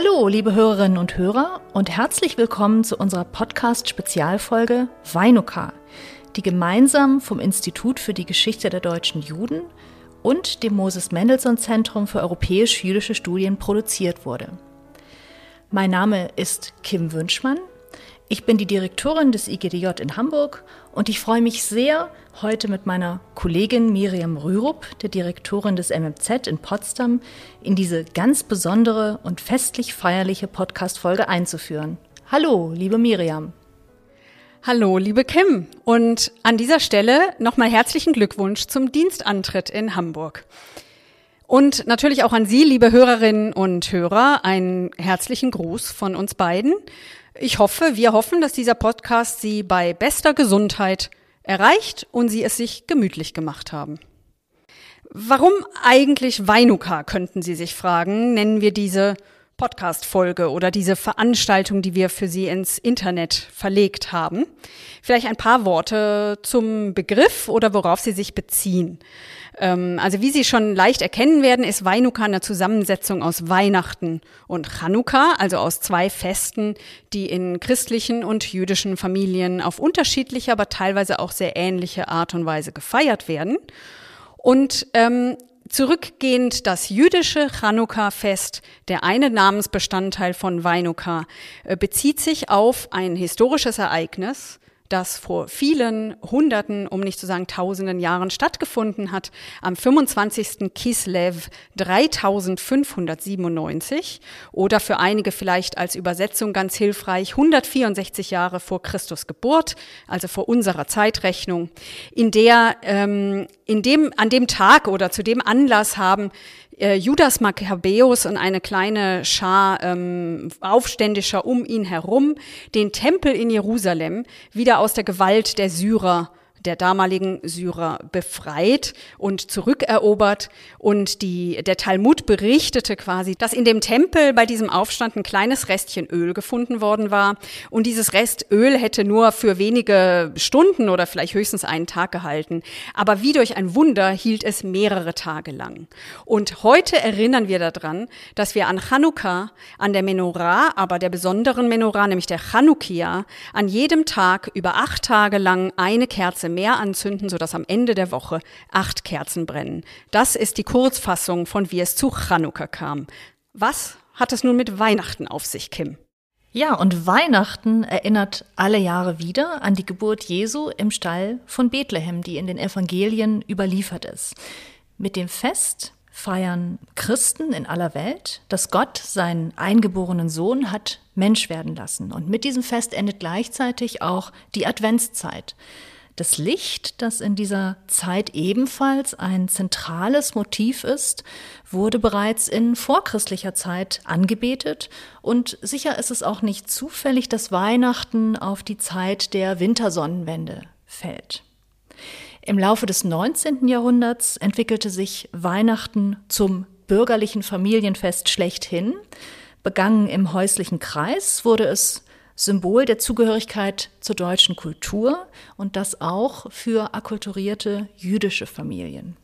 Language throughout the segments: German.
Hallo, liebe Hörerinnen und Hörer und herzlich willkommen zu unserer Podcast-Spezialfolge Weinuka, die gemeinsam vom Institut für die Geschichte der deutschen Juden und dem Moses Mendelssohn Zentrum für europäisch-jüdische Studien produziert wurde. Mein Name ist Kim Wünschmann. Ich bin die Direktorin des IGDJ in Hamburg und ich freue mich sehr, heute mit meiner Kollegin Miriam Rürup, der Direktorin des MMZ in Potsdam, in diese ganz besondere und festlich feierliche Podcast-Folge einzuführen. Hallo, liebe Miriam. Hallo, liebe Kim. Und an dieser Stelle nochmal herzlichen Glückwunsch zum Dienstantritt in Hamburg. Und natürlich auch an Sie, liebe Hörerinnen und Hörer, einen herzlichen Gruß von uns beiden. Ich hoffe, wir hoffen, dass dieser Podcast Sie bei bester Gesundheit erreicht und Sie es sich gemütlich gemacht haben. Warum eigentlich Weinuka, könnten Sie sich fragen, nennen wir diese Podcast-Folge oder diese Veranstaltung, die wir für Sie ins Internet verlegt haben. Vielleicht ein paar Worte zum Begriff oder worauf Sie sich beziehen. Ähm, also wie Sie schon leicht erkennen werden, ist Weinuka eine Zusammensetzung aus Weihnachten und Chanukka, also aus zwei Festen, die in christlichen und jüdischen Familien auf unterschiedliche, aber teilweise auch sehr ähnliche Art und Weise gefeiert werden. Und ähm, Zurückgehend das jüdische Chanukka-Fest, der eine Namensbestandteil von Weinuka, äh, bezieht sich auf ein historisches Ereignis, das vor vielen Hunderten, um nicht zu sagen Tausenden Jahren stattgefunden hat, am 25. Kislev 3597 oder für einige vielleicht als Übersetzung ganz hilfreich 164 Jahre vor Christus Geburt, also vor unserer Zeitrechnung, in der ähm, in dem an dem Tag oder zu dem Anlass haben äh, Judas Makkabäus und eine kleine Schar ähm, Aufständischer um ihn herum den Tempel in Jerusalem wieder aus der Gewalt der Syrer der damaligen Syrer befreit und zurückerobert. Und die, der Talmud berichtete quasi, dass in dem Tempel bei diesem Aufstand ein kleines Restchen Öl gefunden worden war. Und dieses Restöl hätte nur für wenige Stunden oder vielleicht höchstens einen Tag gehalten. Aber wie durch ein Wunder hielt es mehrere Tage lang. Und heute erinnern wir daran, dass wir an Chanukka, an der Menorah, aber der besonderen Menorah, nämlich der Chanukia, an jedem Tag über acht Tage lang eine Kerze Kerze mehr anzünden, sodass am Ende der Woche acht Kerzen brennen. Das ist die Kurzfassung von wie es zu Chanukka kam. Was hat es nun mit Weihnachten auf sich, Kim? Ja, und Weihnachten erinnert alle Jahre wieder an die Geburt Jesu im Stall von Bethlehem, die in den Evangelien überliefert ist. Mit dem Fest feiern Christen in aller Welt, dass Gott seinen eingeborenen Sohn hat Mensch werden lassen. Und mit diesem Fest endet gleichzeitig auch die Adventszeit. Das Licht, das in dieser Zeit ebenfalls ein zentrales Motiv ist, wurde bereits in vorchristlicher Zeit angebetet und sicher ist es auch nicht zufällig, dass Weihnachten auf die Zeit der Wintersonnenwende fällt. Im Laufe des 19. Jahrhunderts entwickelte sich Weihnachten zum bürgerlichen Familienfest schlechthin. Begangen im häuslichen Kreis wurde es Symbol der Zugehörigkeit zur deutschen Kultur und das auch für akkulturierte jüdische Familien.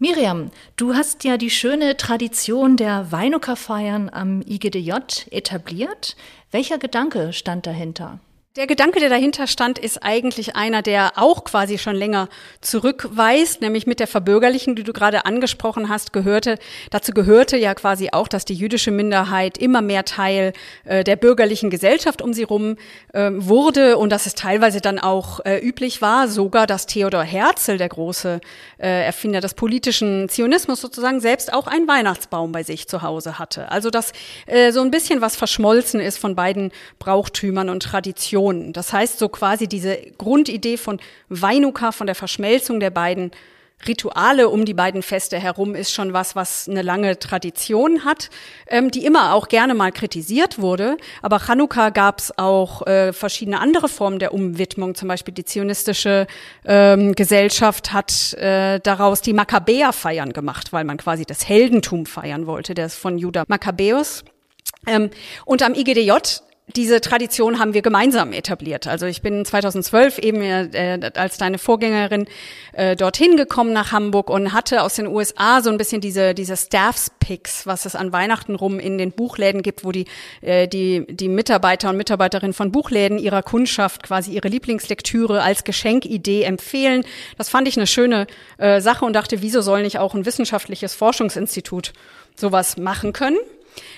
Miriam, du hast ja die schöne Tradition der Weinuka-Feiern am IGDJ etabliert. Welcher Gedanke stand dahinter? Der Gedanke, der dahinter stand, ist eigentlich einer, der auch quasi schon länger zurückweist, nämlich mit der Verbürgerlichen, die du gerade angesprochen hast, gehörte, dazu gehörte ja quasi auch, dass die jüdische Minderheit immer mehr Teil äh, der bürgerlichen Gesellschaft um sie rum äh, wurde und dass es teilweise dann auch äh, üblich war, sogar, dass Theodor Herzl, der große äh, Erfinder des politischen Zionismus sozusagen, selbst auch einen Weihnachtsbaum bei sich zu Hause hatte. Also, dass äh, so ein bisschen was verschmolzen ist von beiden Brauchtümern und Traditionen Religion. Das heißt, so quasi diese Grundidee von Weinuka, von der Verschmelzung der beiden Rituale um die beiden Feste herum ist schon was, was eine lange Tradition hat, ähm, die immer auch gerne mal kritisiert wurde. Aber Chanukka gab es auch äh, verschiedene andere Formen der Umwidmung. Zum Beispiel die zionistische ähm, Gesellschaft hat äh, daraus die Makkabäer-Feiern gemacht, weil man quasi das Heldentum feiern wollte, ist von Judah Makkabäus. Ähm, und am IGDJ diese Tradition haben wir gemeinsam etabliert. Also ich bin 2012 eben äh, als deine Vorgängerin äh, dorthin gekommen nach Hamburg und hatte aus den USA so ein bisschen diese diese Staffs Picks, was es an Weihnachten rum in den Buchläden gibt, wo die äh, die die Mitarbeiter und Mitarbeiterinnen von Buchläden ihrer Kundschaft quasi ihre Lieblingslektüre als Geschenkidee empfehlen. Das fand ich eine schöne äh, Sache und dachte, wieso soll nicht auch ein wissenschaftliches Forschungsinstitut sowas machen können?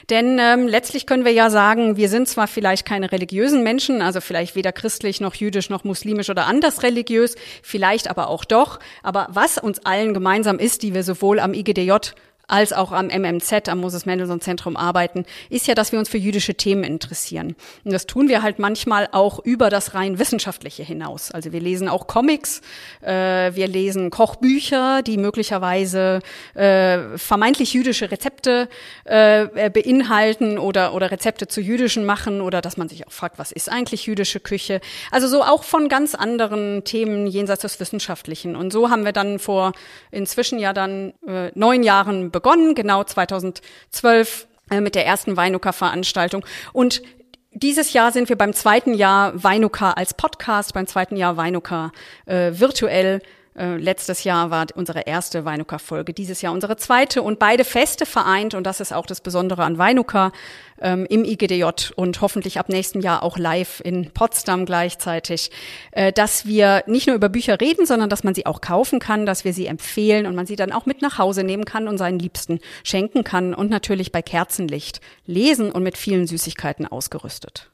Denn ähm, letztlich können wir ja sagen, wir sind zwar vielleicht keine religiösen Menschen, also vielleicht weder christlich noch jüdisch noch muslimisch oder anders religiös, vielleicht aber auch doch. Aber was uns allen gemeinsam ist, die wir sowohl am IGDJ als auch am MMZ, am Moses Mendelssohn Zentrum arbeiten, ist ja, dass wir uns für jüdische Themen interessieren. Und das tun wir halt manchmal auch über das rein wissenschaftliche hinaus. Also wir lesen auch Comics, äh, wir lesen Kochbücher, die möglicherweise äh, vermeintlich jüdische Rezepte äh, beinhalten oder, oder Rezepte zu jüdischen machen oder dass man sich auch fragt, was ist eigentlich jüdische Küche? Also so auch von ganz anderen Themen jenseits des Wissenschaftlichen. Und so haben wir dann vor inzwischen ja dann äh, neun Jahren begonnen, genau 2012 äh, mit der ersten Weinuka-Veranstaltung. Und dieses Jahr sind wir beim zweiten Jahr Weinuka als Podcast, beim zweiten Jahr Weinuka äh, virtuell äh, letztes Jahr war unsere erste Weinuka-Folge, dieses Jahr unsere zweite und beide Feste vereint und das ist auch das Besondere an Weinuka ähm, im IGDJ und hoffentlich ab nächstem Jahr auch live in Potsdam gleichzeitig, äh, dass wir nicht nur über Bücher reden, sondern dass man sie auch kaufen kann, dass wir sie empfehlen und man sie dann auch mit nach Hause nehmen kann und seinen Liebsten schenken kann und natürlich bei Kerzenlicht lesen und mit vielen Süßigkeiten ausgerüstet.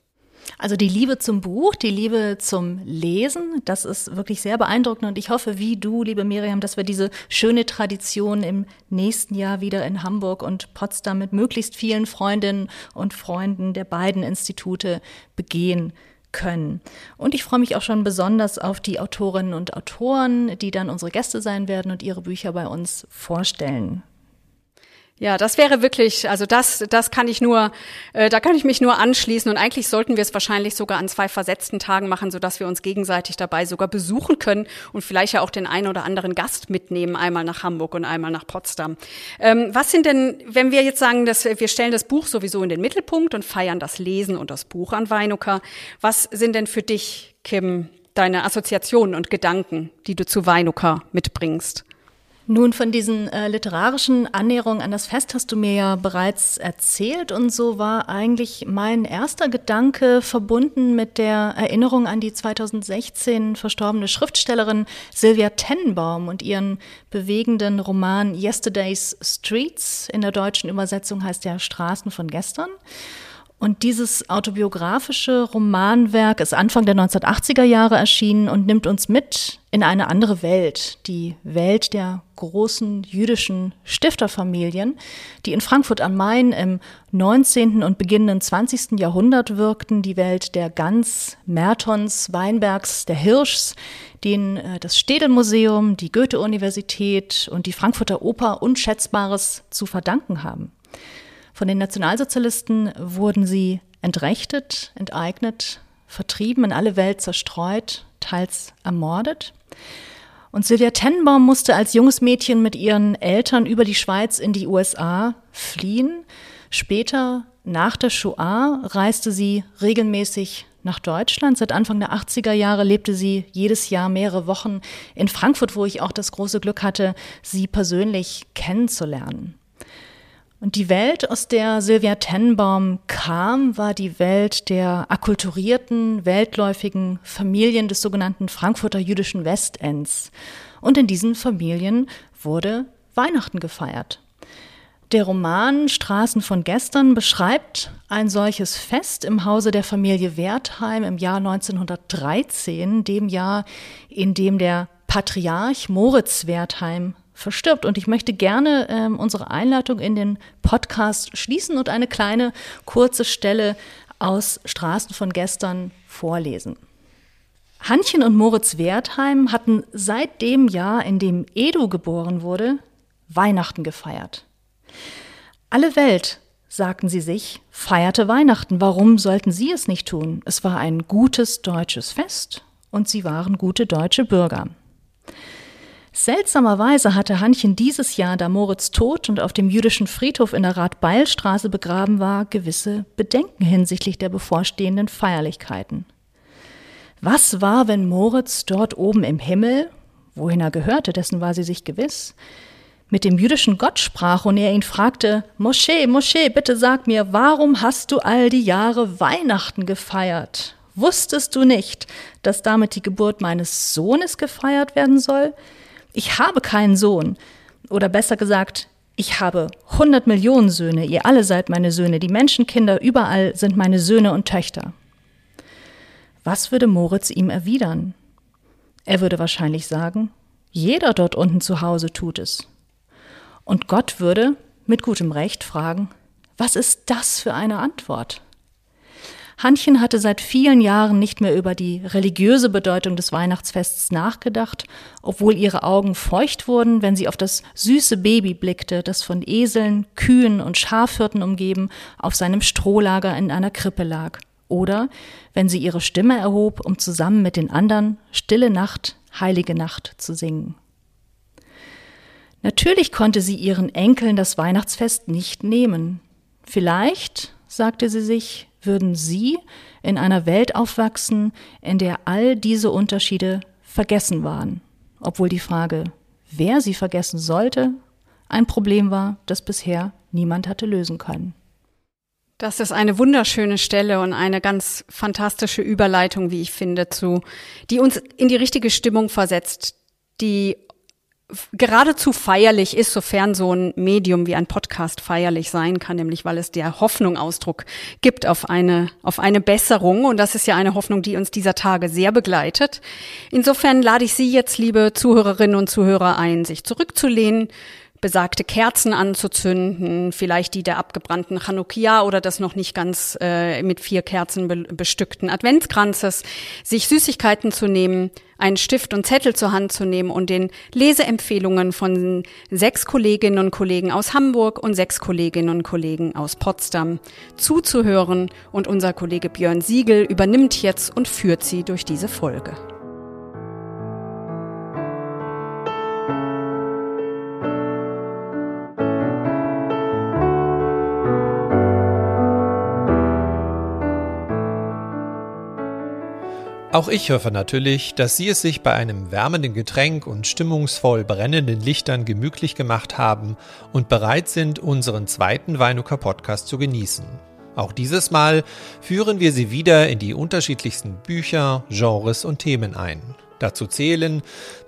Also die Liebe zum Buch, die Liebe zum Lesen, das ist wirklich sehr beeindruckend und ich hoffe, wie du, liebe Miriam, dass wir diese schöne Tradition im nächsten Jahr wieder in Hamburg und Potsdam mit möglichst vielen Freundinnen und Freunden der beiden Institute begehen können. Und ich freue mich auch schon besonders auf die Autorinnen und Autoren, die dann unsere Gäste sein werden und ihre Bücher bei uns vorstellen ja, das wäre wirklich, also das, das kann ich nur, äh, da kann ich mich nur anschließen und eigentlich sollten wir es wahrscheinlich sogar an zwei versetzten Tagen machen, so dass wir uns gegenseitig dabei sogar besuchen können und vielleicht ja auch den einen oder anderen Gast mitnehmen, einmal nach Hamburg und einmal nach Potsdam. Ähm, was sind denn, wenn wir jetzt sagen, dass wir stellen das Buch sowieso in den Mittelpunkt und feiern das Lesen und das Buch an Weinuka, was sind denn für dich, Kim, deine Assoziationen und Gedanken, die du zu Weinuka mitbringst? Nun, von diesen äh, literarischen Annäherungen an das Fest hast du mir ja bereits erzählt und so war eigentlich mein erster Gedanke verbunden mit der Erinnerung an die 2016 verstorbene Schriftstellerin Sylvia Tenenbaum und ihren bewegenden Roman Yesterday's Streets. In der deutschen Übersetzung heißt der Straßen von gestern. Und dieses autobiografische Romanwerk ist Anfang der 1980er Jahre erschienen und nimmt uns mit in eine andere Welt, die Welt der großen jüdischen Stifterfamilien, die in Frankfurt am Main im 19. und beginnenden 20. Jahrhundert wirkten, die Welt der Gans, Mertons, Weinbergs, der Hirschs, denen äh, das Städelmuseum, die Goethe-Universität und die Frankfurter Oper Unschätzbares zu verdanken haben. Von den Nationalsozialisten wurden sie entrechtet, enteignet, vertrieben, in alle Welt zerstreut, teils ermordet. Und Sylvia Tenenbaum musste als junges Mädchen mit ihren Eltern über die Schweiz in die USA fliehen. Später, nach der Shoah, reiste sie regelmäßig nach Deutschland. Seit Anfang der 80er Jahre lebte sie jedes Jahr mehrere Wochen in Frankfurt, wo ich auch das große Glück hatte, sie persönlich kennenzulernen. Und die Welt, aus der Sylvia Tenenbaum kam, war die Welt der akkulturierten, weltläufigen Familien des sogenannten Frankfurter jüdischen Westends. Und in diesen Familien wurde Weihnachten gefeiert. Der Roman Straßen von gestern beschreibt ein solches Fest im Hause der Familie Wertheim im Jahr 1913, dem Jahr, in dem der Patriarch Moritz Wertheim verstirbt. Und ich möchte gerne ähm, unsere Einleitung in den Podcast schließen und eine kleine kurze Stelle aus Straßen von gestern vorlesen. Hannchen und Moritz Wertheim hatten seit dem Jahr, in dem Edu geboren wurde, Weihnachten gefeiert. Alle Welt, sagten sie sich, feierte Weihnachten. Warum sollten sie es nicht tun? Es war ein gutes deutsches Fest und sie waren gute deutsche Bürger. Seltsamerweise hatte Hannchen dieses Jahr, da Moritz tot und auf dem jüdischen Friedhof in der Radbeilstraße begraben war, gewisse Bedenken hinsichtlich der bevorstehenden Feierlichkeiten. Was war, wenn Moritz dort oben im Himmel, wohin er gehörte, dessen war sie sich gewiss, mit dem jüdischen Gott sprach und er ihn fragte, Moschee, Moschee, bitte sag mir, warum hast du all die Jahre Weihnachten gefeiert? Wusstest du nicht, dass damit die Geburt meines Sohnes gefeiert werden soll? Ich habe keinen Sohn. Oder besser gesagt, ich habe hundert Millionen Söhne, ihr alle seid meine Söhne, die Menschenkinder überall sind meine Söhne und Töchter. Was würde Moritz ihm erwidern? Er würde wahrscheinlich sagen, jeder dort unten zu Hause tut es. Und Gott würde mit gutem Recht fragen, was ist das für eine Antwort? Hannchen hatte seit vielen Jahren nicht mehr über die religiöse Bedeutung des Weihnachtsfests nachgedacht, obwohl ihre Augen feucht wurden, wenn sie auf das süße Baby blickte, das von Eseln, Kühen und Schafhirten umgeben auf seinem Strohlager in einer Krippe lag. Oder wenn sie ihre Stimme erhob, um zusammen mit den anderen Stille Nacht, heilige Nacht zu singen. Natürlich konnte sie ihren Enkeln das Weihnachtsfest nicht nehmen. Vielleicht, sagte sie sich, würden sie in einer Welt aufwachsen, in der all diese Unterschiede vergessen waren, obwohl die Frage, wer sie vergessen sollte, ein Problem war, das bisher niemand hatte lösen können. Das ist eine wunderschöne Stelle und eine ganz fantastische Überleitung, wie ich finde, zu, die uns in die richtige Stimmung versetzt, die geradezu feierlich ist, sofern so ein Medium wie ein Podcast feierlich sein kann, nämlich weil es der Hoffnung Ausdruck gibt auf eine, auf eine Besserung. Und das ist ja eine Hoffnung, die uns dieser Tage sehr begleitet. Insofern lade ich Sie jetzt, liebe Zuhörerinnen und Zuhörer, ein, sich zurückzulehnen, besagte Kerzen anzuzünden, vielleicht die der abgebrannten Chanukia oder das noch nicht ganz äh, mit vier Kerzen be bestückten Adventskranzes, sich Süßigkeiten zu nehmen, einen Stift und Zettel zur Hand zu nehmen und den Leseempfehlungen von sechs Kolleginnen und Kollegen aus Hamburg und sechs Kolleginnen und Kollegen aus Potsdam zuzuhören. Und unser Kollege Björn Siegel übernimmt jetzt und führt sie durch diese Folge. Auch ich hoffe natürlich, dass Sie es sich bei einem wärmenden Getränk und stimmungsvoll brennenden Lichtern gemütlich gemacht haben und bereit sind, unseren zweiten Weinuka Podcast zu genießen. Auch dieses Mal führen wir Sie wieder in die unterschiedlichsten Bücher, Genres und Themen ein. Dazu zählen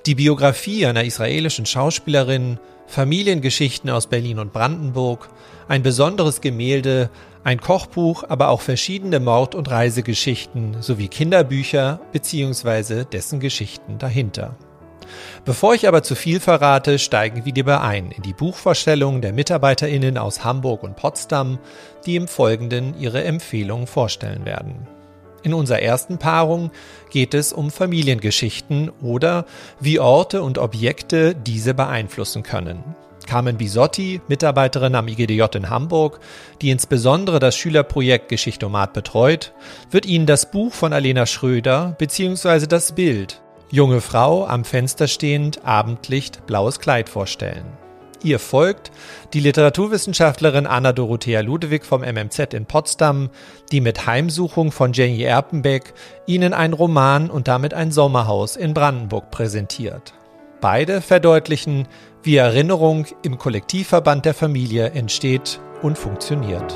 die Biografie einer israelischen Schauspielerin, Familiengeschichten aus Berlin und Brandenburg, ein besonderes Gemälde, ein Kochbuch, aber auch verschiedene Mord- und Reisegeschichten sowie Kinderbücher bzw. dessen Geschichten dahinter. Bevor ich aber zu viel verrate, steigen wir lieber ein in die Buchvorstellung der MitarbeiterInnen aus Hamburg und Potsdam, die im Folgenden ihre Empfehlungen vorstellen werden. In unserer ersten Paarung geht es um Familiengeschichten oder wie Orte und Objekte diese beeinflussen können. Carmen Bisotti, Mitarbeiterin am IGDJ in Hamburg, die insbesondere das Schülerprojekt Geschichtomat betreut, wird Ihnen das Buch von Alena Schröder bzw. das Bild Junge Frau am Fenster stehend, Abendlicht, blaues Kleid vorstellen. Ihr folgt die Literaturwissenschaftlerin Anna Dorothea Ludwig vom MMZ in Potsdam, die mit Heimsuchung von Jenny Erpenbeck Ihnen ein Roman und damit ein Sommerhaus in Brandenburg präsentiert. Beide verdeutlichen, wie Erinnerung im Kollektivverband der Familie entsteht und funktioniert.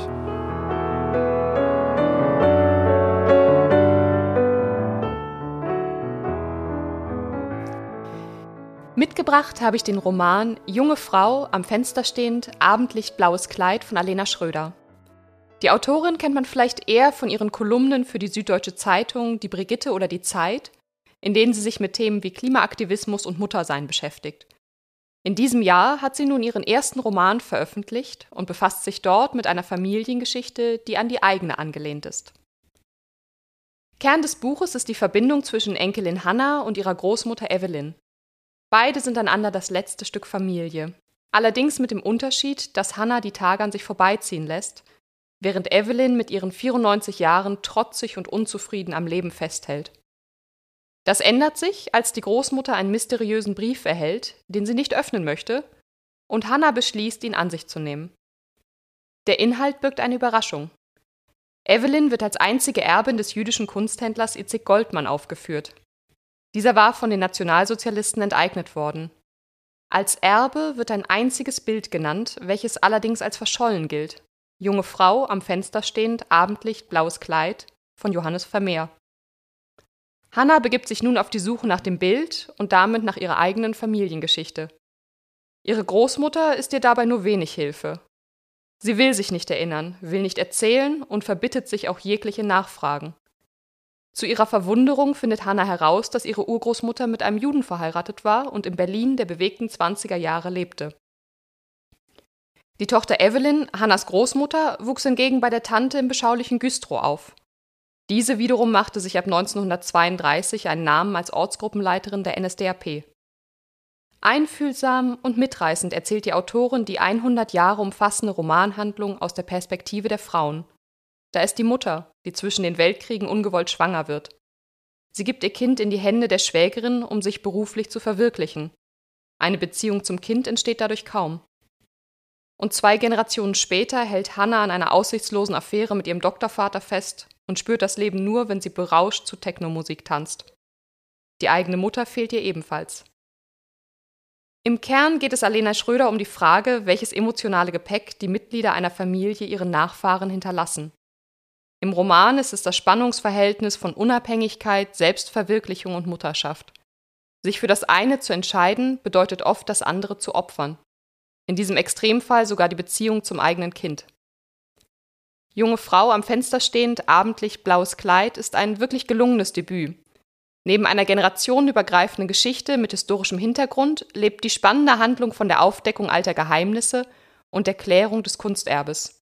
Mitgebracht habe ich den Roman Junge Frau am Fenster stehend, Abendlicht blaues Kleid von Alena Schröder. Die Autorin kennt man vielleicht eher von ihren Kolumnen für die Süddeutsche Zeitung, die Brigitte oder die Zeit, in denen sie sich mit Themen wie Klimaaktivismus und Muttersein beschäftigt. In diesem Jahr hat sie nun ihren ersten Roman veröffentlicht und befasst sich dort mit einer Familiengeschichte, die an die eigene angelehnt ist. Kern des Buches ist die Verbindung zwischen Enkelin Hannah und ihrer Großmutter Evelyn. Beide sind einander das letzte Stück Familie. Allerdings mit dem Unterschied, dass Hannah die Tage an sich vorbeiziehen lässt, während Evelyn mit ihren 94 Jahren trotzig und unzufrieden am Leben festhält. Das ändert sich, als die Großmutter einen mysteriösen Brief erhält, den sie nicht öffnen möchte, und Hannah beschließt, ihn an sich zu nehmen. Der Inhalt birgt eine Überraschung. Evelyn wird als einzige Erbin des jüdischen Kunsthändlers Itzig Goldmann aufgeführt. Dieser war von den Nationalsozialisten enteignet worden. Als Erbe wird ein einziges Bild genannt, welches allerdings als verschollen gilt. Junge Frau am Fenster stehend, Abendlicht, blaues Kleid von Johannes Vermeer. Hannah begibt sich nun auf die Suche nach dem Bild und damit nach ihrer eigenen Familiengeschichte. Ihre Großmutter ist ihr dabei nur wenig Hilfe. Sie will sich nicht erinnern, will nicht erzählen und verbittet sich auch jegliche Nachfragen. Zu ihrer Verwunderung findet Hannah heraus, dass ihre Urgroßmutter mit einem Juden verheiratet war und in Berlin der bewegten 20er Jahre lebte. Die Tochter Evelyn, Hannas Großmutter, wuchs hingegen bei der Tante im beschaulichen Güstrow auf. Diese wiederum machte sich ab 1932 einen Namen als Ortsgruppenleiterin der NSDAP. Einfühlsam und mitreißend erzählt die Autorin die 100 Jahre umfassende Romanhandlung aus der Perspektive der Frauen. Da ist die Mutter, die zwischen den Weltkriegen ungewollt schwanger wird. Sie gibt ihr Kind in die Hände der Schwägerin, um sich beruflich zu verwirklichen. Eine Beziehung zum Kind entsteht dadurch kaum. Und zwei Generationen später hält Hannah an einer aussichtslosen Affäre mit ihrem Doktorvater fest und spürt das Leben nur, wenn sie berauscht zu Technomusik tanzt. Die eigene Mutter fehlt ihr ebenfalls. Im Kern geht es Alena Schröder um die Frage, welches emotionale Gepäck die Mitglieder einer Familie ihren Nachfahren hinterlassen. Im Roman ist es das Spannungsverhältnis von Unabhängigkeit, Selbstverwirklichung und Mutterschaft. Sich für das eine zu entscheiden, bedeutet oft, das andere zu opfern. In diesem Extremfall sogar die Beziehung zum eigenen Kind. Junge Frau am Fenster stehend, abendlich blaues Kleid ist ein wirklich gelungenes Debüt, Neben einer generationenübergreifenden Geschichte mit historischem Hintergrund lebt die spannende Handlung von der Aufdeckung alter Geheimnisse und der Klärung des Kunsterbes.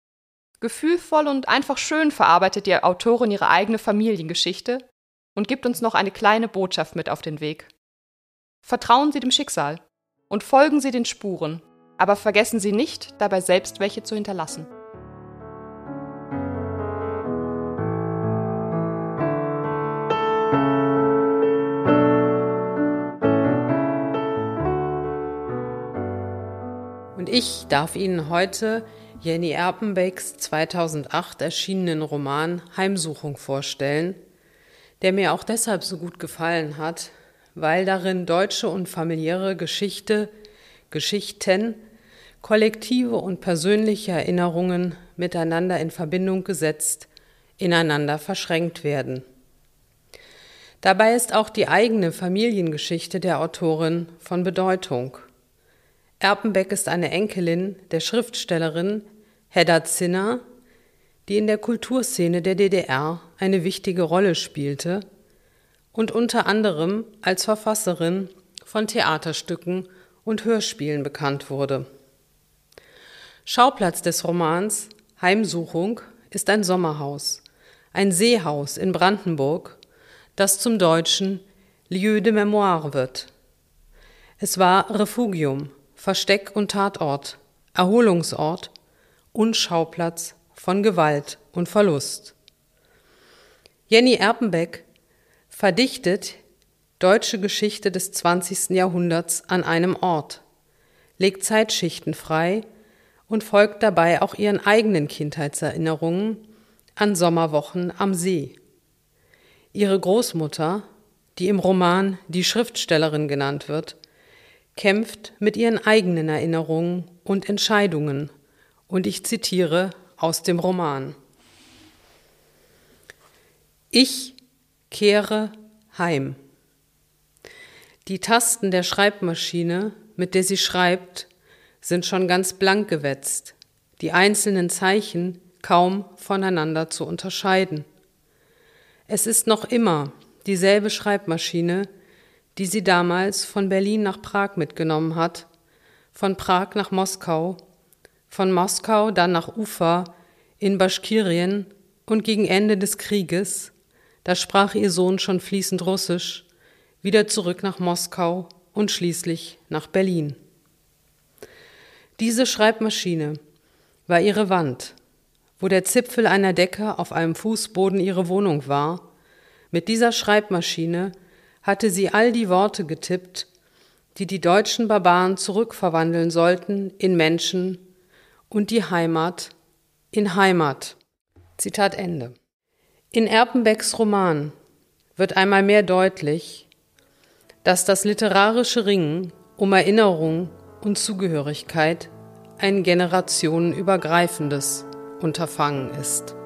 Gefühlvoll und einfach schön verarbeitet die Autorin ihre eigene Familiengeschichte und gibt uns noch eine kleine Botschaft mit auf den Weg. Vertrauen Sie dem Schicksal und folgen Sie den Spuren, aber vergessen Sie nicht, dabei selbst welche zu hinterlassen. Und ich darf Ihnen heute Jenny Erpenbecks 2008 erschienenen Roman Heimsuchung vorstellen, der mir auch deshalb so gut gefallen hat, weil darin deutsche und familiäre Geschichte, Geschichten, kollektive und persönliche Erinnerungen miteinander in Verbindung gesetzt, ineinander verschränkt werden. Dabei ist auch die eigene Familiengeschichte der Autorin von Bedeutung. Erpenbeck ist eine Enkelin der Schriftstellerin Hedda Zinner, die in der Kulturszene der DDR eine wichtige Rolle spielte und unter anderem als Verfasserin von Theaterstücken und Hörspielen bekannt wurde. Schauplatz des Romans Heimsuchung ist ein Sommerhaus, ein Seehaus in Brandenburg, das zum Deutschen Lieu de Mémoire wird. Es war Refugium, Versteck und Tatort, Erholungsort und Schauplatz von Gewalt und Verlust. Jenny Erpenbeck verdichtet deutsche Geschichte des 20. Jahrhunderts an einem Ort, legt Zeitschichten frei und folgt dabei auch ihren eigenen Kindheitserinnerungen an Sommerwochen am See. Ihre Großmutter, die im Roman die Schriftstellerin genannt wird, kämpft mit ihren eigenen Erinnerungen und Entscheidungen. Und ich zitiere aus dem Roman. Ich kehre heim. Die Tasten der Schreibmaschine, mit der sie schreibt, sind schon ganz blank gewetzt, die einzelnen Zeichen kaum voneinander zu unterscheiden. Es ist noch immer dieselbe Schreibmaschine, die sie damals von Berlin nach Prag mitgenommen hat, von Prag nach Moskau, von Moskau dann nach Ufa in Baschkirien und gegen Ende des Krieges, da sprach ihr Sohn schon fließend Russisch, wieder zurück nach Moskau und schließlich nach Berlin. Diese Schreibmaschine war ihre Wand, wo der Zipfel einer Decke auf einem Fußboden ihre Wohnung war. Mit dieser Schreibmaschine hatte sie all die Worte getippt, die die deutschen Barbaren zurückverwandeln sollten in Menschen und die Heimat in Heimat. Zitat Ende. In Erpenbecks Roman wird einmal mehr deutlich, dass das literarische Ringen um Erinnerung und Zugehörigkeit ein generationenübergreifendes Unterfangen ist.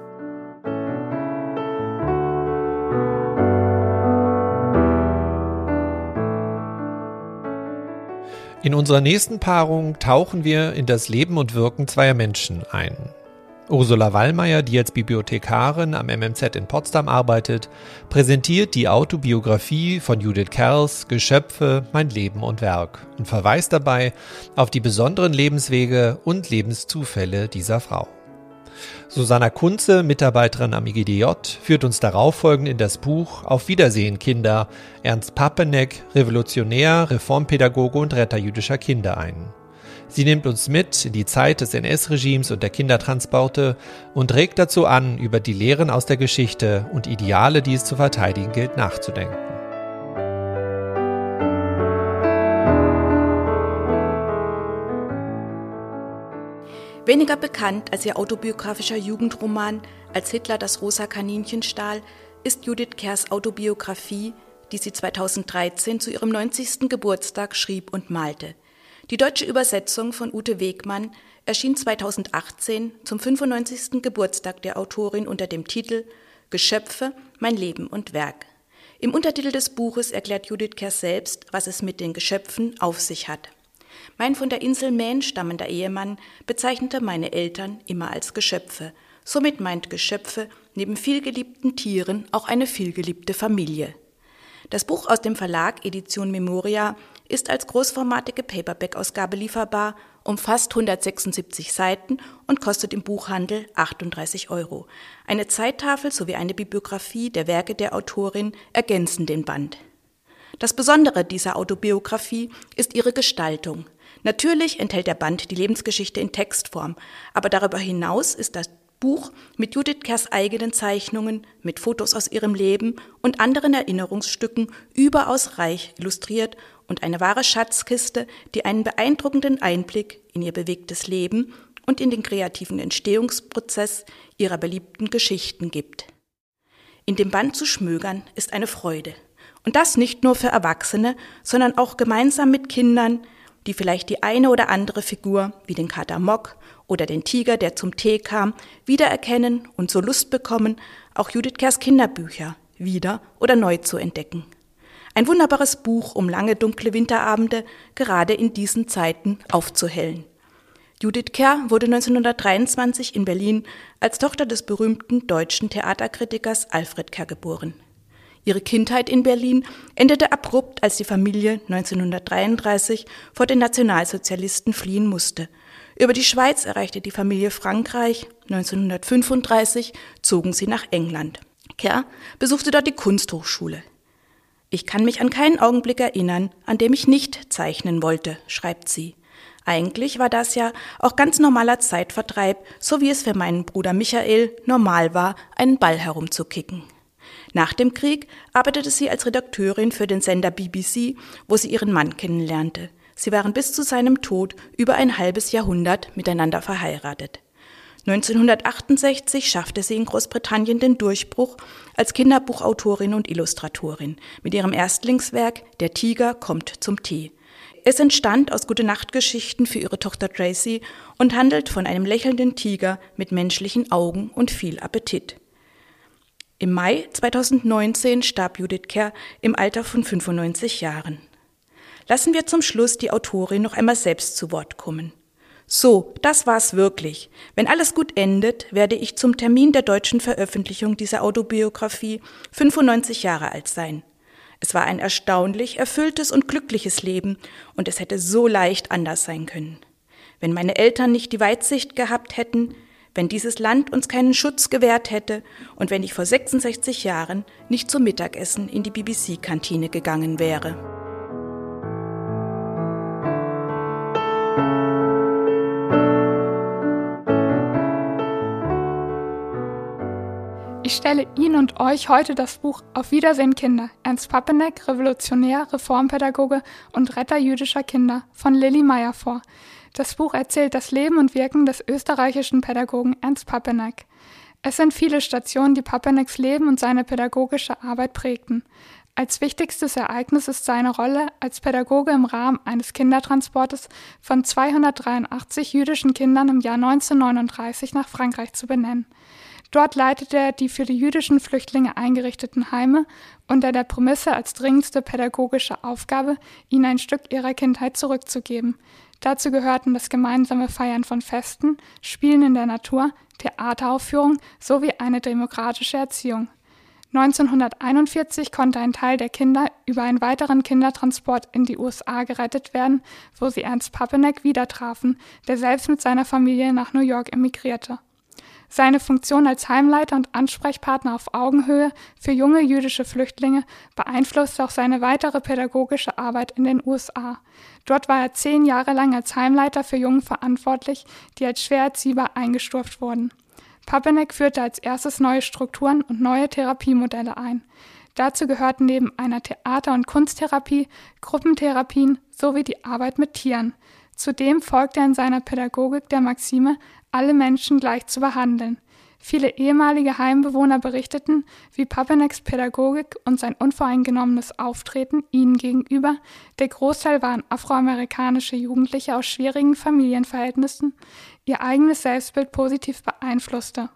In unserer nächsten Paarung tauchen wir in das Leben und Wirken zweier Menschen ein. Ursula Wallmeier, die als Bibliothekarin am MMZ in Potsdam arbeitet, präsentiert die Autobiografie von Judith Kerls Geschöpfe, mein Leben und Werk und verweist dabei auf die besonderen Lebenswege und Lebenszufälle dieser Frau. Susanna Kunze, Mitarbeiterin am IGDJ, führt uns darauffolgend in das Buch Auf Wiedersehen Kinder, Ernst Papeneck, Revolutionär, Reformpädagoge und Retter jüdischer Kinder ein. Sie nimmt uns mit in die Zeit des NS-Regimes und der Kindertransporte und regt dazu an, über die Lehren aus der Geschichte und Ideale, die es zu verteidigen gilt, nachzudenken. Weniger bekannt als ihr autobiografischer Jugendroman Als Hitler das rosa Kaninchen stahl ist Judith Kers Autobiografie, die sie 2013 zu ihrem 90. Geburtstag schrieb und malte. Die deutsche Übersetzung von Ute Wegmann erschien 2018 zum 95. Geburtstag der Autorin unter dem Titel Geschöpfe, mein Leben und Werk. Im Untertitel des Buches erklärt Judith Kers selbst, was es mit den Geschöpfen auf sich hat. Mein von der Insel Maine stammender Ehemann bezeichnete meine Eltern immer als Geschöpfe. Somit meint Geschöpfe neben vielgeliebten Tieren auch eine vielgeliebte Familie. Das Buch aus dem Verlag Edition Memoria ist als großformatige Paperback-Ausgabe lieferbar, umfasst 176 Seiten und kostet im Buchhandel 38 Euro. Eine Zeittafel sowie eine Bibliografie der Werke der Autorin ergänzen den Band. Das Besondere dieser Autobiografie ist ihre Gestaltung. Natürlich enthält der Band die Lebensgeschichte in Textform, aber darüber hinaus ist das Buch mit Judith Kers eigenen Zeichnungen, mit Fotos aus ihrem Leben und anderen Erinnerungsstücken überaus reich illustriert und eine wahre Schatzkiste, die einen beeindruckenden Einblick in ihr bewegtes Leben und in den kreativen Entstehungsprozess ihrer beliebten Geschichten gibt. In dem Band zu schmögern ist eine Freude. Und das nicht nur für Erwachsene, sondern auch gemeinsam mit Kindern, die vielleicht die eine oder andere Figur, wie den Kater Mock oder den Tiger, der zum Tee kam, wiedererkennen und so Lust bekommen, auch Judith Kers Kinderbücher wieder oder neu zu entdecken. Ein wunderbares Buch, um lange dunkle Winterabende gerade in diesen Zeiten aufzuhellen. Judith Kerr wurde 1923 in Berlin als Tochter des berühmten deutschen Theaterkritikers Alfred Kerr geboren. Ihre Kindheit in Berlin endete abrupt, als die Familie 1933 vor den Nationalsozialisten fliehen musste. Über die Schweiz erreichte die Familie Frankreich. 1935 zogen sie nach England. Kerr besuchte dort die Kunsthochschule. Ich kann mich an keinen Augenblick erinnern, an dem ich nicht zeichnen wollte, schreibt sie. Eigentlich war das ja auch ganz normaler Zeitvertreib, so wie es für meinen Bruder Michael normal war, einen Ball herumzukicken. Nach dem Krieg arbeitete sie als Redakteurin für den Sender BBC, wo sie ihren Mann kennenlernte. Sie waren bis zu seinem Tod über ein halbes Jahrhundert miteinander verheiratet. 1968 schaffte sie in Großbritannien den Durchbruch als Kinderbuchautorin und Illustratorin mit ihrem Erstlingswerk Der Tiger kommt zum Tee. Es entstand aus Gute Nachtgeschichten für ihre Tochter Tracy und handelt von einem lächelnden Tiger mit menschlichen Augen und viel Appetit. Im Mai 2019 starb Judith Kerr im Alter von 95 Jahren. Lassen wir zum Schluss die Autorin noch einmal selbst zu Wort kommen. So, das war's wirklich. Wenn alles gut endet, werde ich zum Termin der deutschen Veröffentlichung dieser Autobiografie 95 Jahre alt sein. Es war ein erstaunlich erfülltes und glückliches Leben und es hätte so leicht anders sein können. Wenn meine Eltern nicht die Weitsicht gehabt hätten, wenn dieses Land uns keinen Schutz gewährt hätte und wenn ich vor 66 Jahren nicht zum Mittagessen in die BBC-Kantine gegangen wäre. Ich stelle Ihnen und euch heute das Buch Auf Wiedersehen Kinder, Ernst Papeneck, Revolutionär, Reformpädagoge und Retter jüdischer Kinder von Lilly Meyer vor. Das Buch erzählt das Leben und Wirken des österreichischen Pädagogen Ernst Papeneck. Es sind viele Stationen, die Papenecks Leben und seine pädagogische Arbeit prägten. Als wichtigstes Ereignis ist seine Rolle als Pädagoge im Rahmen eines Kindertransportes von 283 jüdischen Kindern im Jahr 1939 nach Frankreich zu benennen. Dort leitete er die für die jüdischen Flüchtlinge eingerichteten Heime unter der Prämisse als dringendste pädagogische Aufgabe, ihnen ein Stück ihrer Kindheit zurückzugeben. Dazu gehörten das gemeinsame Feiern von Festen, Spielen in der Natur, Theateraufführungen sowie eine demokratische Erziehung. 1941 konnte ein Teil der Kinder über einen weiteren Kindertransport in die USA gerettet werden, wo sie Ernst Papeneck wieder trafen, der selbst mit seiner Familie nach New York emigrierte. Seine Funktion als Heimleiter und Ansprechpartner auf Augenhöhe für junge jüdische Flüchtlinge beeinflusste auch seine weitere pädagogische Arbeit in den USA. Dort war er zehn Jahre lang als Heimleiter für Jungen verantwortlich, die als schwer erziehbar eingestuft wurden. Papeneck führte als erstes neue Strukturen und neue Therapiemodelle ein. Dazu gehörten neben einer Theater- und Kunsttherapie Gruppentherapien sowie die Arbeit mit Tieren. Zudem folgte er in seiner Pädagogik der Maxime, alle Menschen gleich zu behandeln. Viele ehemalige Heimbewohner berichteten, wie Papenecks Pädagogik und sein unvoreingenommenes Auftreten ihnen gegenüber, der Großteil waren afroamerikanische Jugendliche aus schwierigen Familienverhältnissen, ihr eigenes Selbstbild positiv beeinflusste.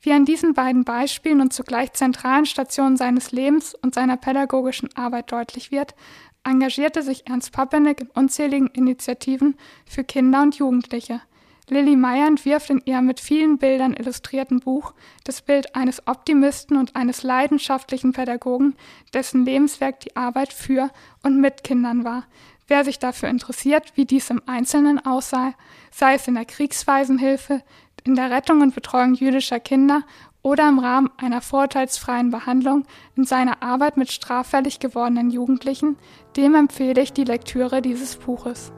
Wie an diesen beiden Beispielen und zugleich zentralen Stationen seines Lebens und seiner pädagogischen Arbeit deutlich wird, engagierte sich Ernst Papeneck in unzähligen Initiativen für Kinder und Jugendliche – Lilly Meyer entwirft in ihrem mit vielen Bildern illustrierten Buch das Bild eines Optimisten und eines leidenschaftlichen Pädagogen, dessen Lebenswerk die Arbeit für und mit Kindern war. Wer sich dafür interessiert, wie dies im Einzelnen aussah, sei es in der Kriegswaisenhilfe, in der Rettung und Betreuung jüdischer Kinder oder im Rahmen einer vorteilsfreien Behandlung in seiner Arbeit mit straffällig gewordenen Jugendlichen, dem empfehle ich die Lektüre dieses Buches.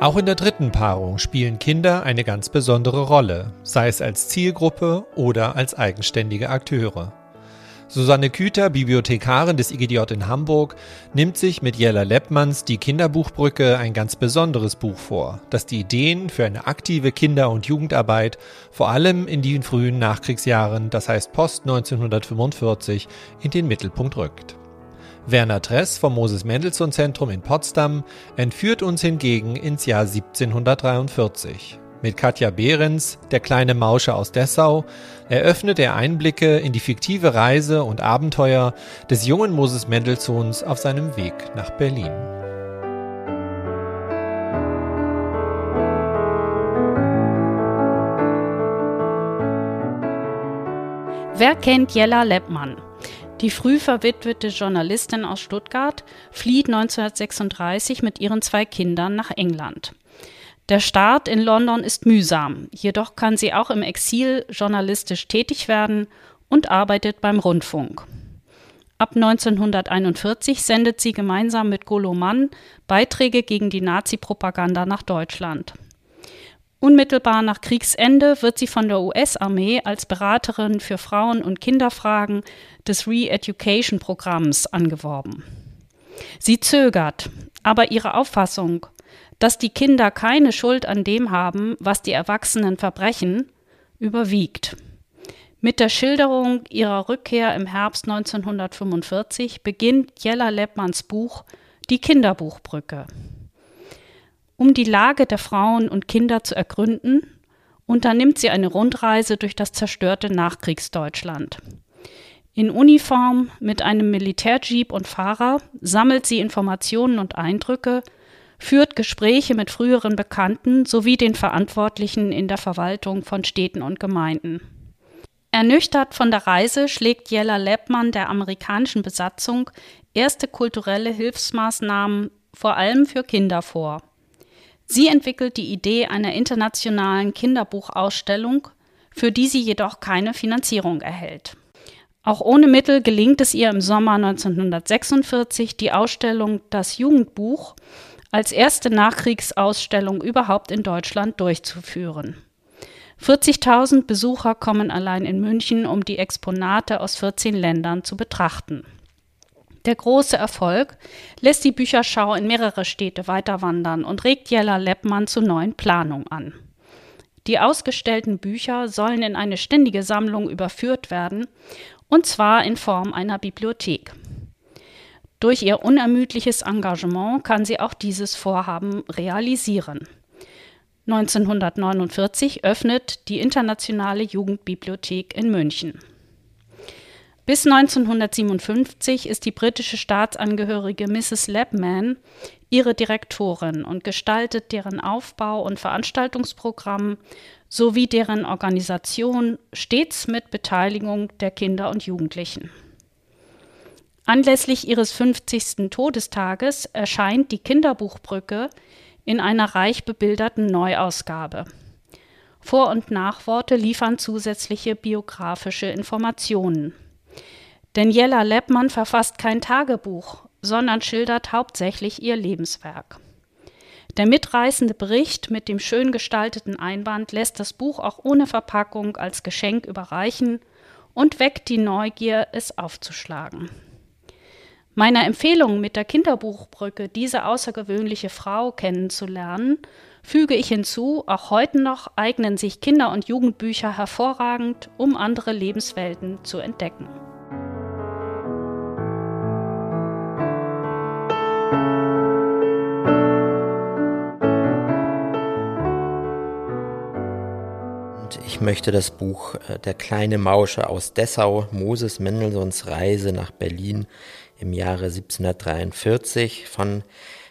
Auch in der dritten Paarung spielen Kinder eine ganz besondere Rolle, sei es als Zielgruppe oder als eigenständige Akteure. Susanne Küter, Bibliothekarin des IGJ in Hamburg, nimmt sich mit Jella Leppmanns Die Kinderbuchbrücke ein ganz besonderes Buch vor, das die Ideen für eine aktive Kinder- und Jugendarbeit vor allem in den frühen Nachkriegsjahren, das heißt post 1945, in den Mittelpunkt rückt. Werner Tress vom Moses Mendelssohn Zentrum in Potsdam entführt uns hingegen ins Jahr 1743. Mit Katja Behrens, der kleine Mausche aus Dessau, eröffnet er Einblicke in die fiktive Reise und Abenteuer des jungen Moses Mendelssohns auf seinem Weg nach Berlin. Wer kennt Jella Leppmann? Die früh verwitwete Journalistin aus Stuttgart flieht 1936 mit ihren zwei Kindern nach England. Der Start in London ist mühsam, jedoch kann sie auch im Exil journalistisch tätig werden und arbeitet beim Rundfunk. Ab 1941 sendet sie gemeinsam mit Golo Mann Beiträge gegen die Nazi-Propaganda nach Deutschland. Unmittelbar nach Kriegsende wird sie von der US-Armee als Beraterin für Frauen- und Kinderfragen des Re-Education-Programms angeworben. Sie zögert, aber ihre Auffassung, dass die Kinder keine Schuld an dem haben, was die Erwachsenen verbrechen, überwiegt. Mit der Schilderung ihrer Rückkehr im Herbst 1945 beginnt Jella Leppmanns Buch Die Kinderbuchbrücke. Um die Lage der Frauen und Kinder zu ergründen, unternimmt sie eine Rundreise durch das zerstörte Nachkriegsdeutschland. In Uniform mit einem Militärjeep und Fahrer sammelt sie Informationen und Eindrücke, führt Gespräche mit früheren Bekannten sowie den Verantwortlichen in der Verwaltung von Städten und Gemeinden. Ernüchtert von der Reise schlägt Jella Leppmann der amerikanischen Besatzung erste kulturelle Hilfsmaßnahmen vor allem für Kinder vor. Sie entwickelt die Idee einer internationalen Kinderbuchausstellung, für die sie jedoch keine Finanzierung erhält. Auch ohne Mittel gelingt es ihr im Sommer 1946, die Ausstellung Das Jugendbuch als erste Nachkriegsausstellung überhaupt in Deutschland durchzuführen. 40.000 Besucher kommen allein in München, um die Exponate aus 14 Ländern zu betrachten. Der große Erfolg lässt die Bücherschau in mehrere Städte weiterwandern und regt Jella Leppmann zu neuen Planungen an. Die ausgestellten Bücher sollen in eine ständige Sammlung überführt werden, und zwar in Form einer Bibliothek. Durch ihr unermüdliches Engagement kann sie auch dieses Vorhaben realisieren. 1949 öffnet die Internationale Jugendbibliothek in München. Bis 1957 ist die britische Staatsangehörige Mrs. Labman ihre Direktorin und gestaltet deren Aufbau und Veranstaltungsprogramm sowie deren Organisation stets mit Beteiligung der Kinder und Jugendlichen. Anlässlich ihres 50. Todestages erscheint die Kinderbuchbrücke in einer reich bebilderten Neuausgabe. Vor- und Nachworte liefern zusätzliche biografische Informationen. Denn Jella Leppmann verfasst kein Tagebuch, sondern schildert hauptsächlich ihr Lebenswerk. Der mitreißende Bericht mit dem schön gestalteten Einband lässt das Buch auch ohne Verpackung als Geschenk überreichen und weckt die Neugier, es aufzuschlagen. Meiner Empfehlung, mit der Kinderbuchbrücke diese außergewöhnliche Frau kennenzulernen, füge ich hinzu, auch heute noch eignen sich Kinder- und Jugendbücher hervorragend, um andere Lebenswelten zu entdecken. Ich möchte das Buch äh, Der kleine Mausche aus Dessau, Moses Mendelssohns Reise nach Berlin im Jahre 1743 von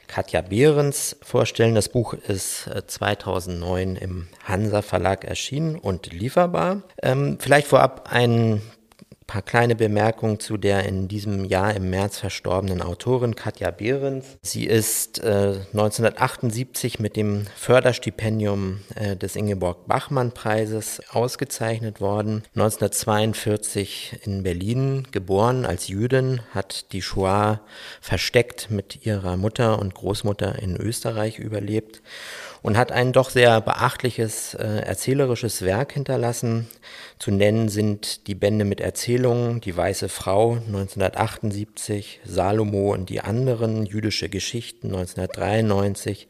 Katja Behrens vorstellen. Das Buch ist 2009 äh, im Hansa Verlag erschienen und lieferbar. Ähm, vielleicht vorab ein paar kleine Bemerkungen zu der in diesem Jahr im März verstorbenen Autorin Katja Behrens. Sie ist äh, 1978 mit dem Förderstipendium äh, des Ingeborg Bachmann Preises ausgezeichnet worden. 1942 in Berlin geboren als Jüdin, hat die Shoah versteckt mit ihrer Mutter und Großmutter in Österreich überlebt und hat ein doch sehr beachtliches äh, erzählerisches Werk hinterlassen. Zu nennen sind die Bände mit Erzählungen, Die Weiße Frau 1978, Salomo und die anderen, jüdische Geschichten 1993,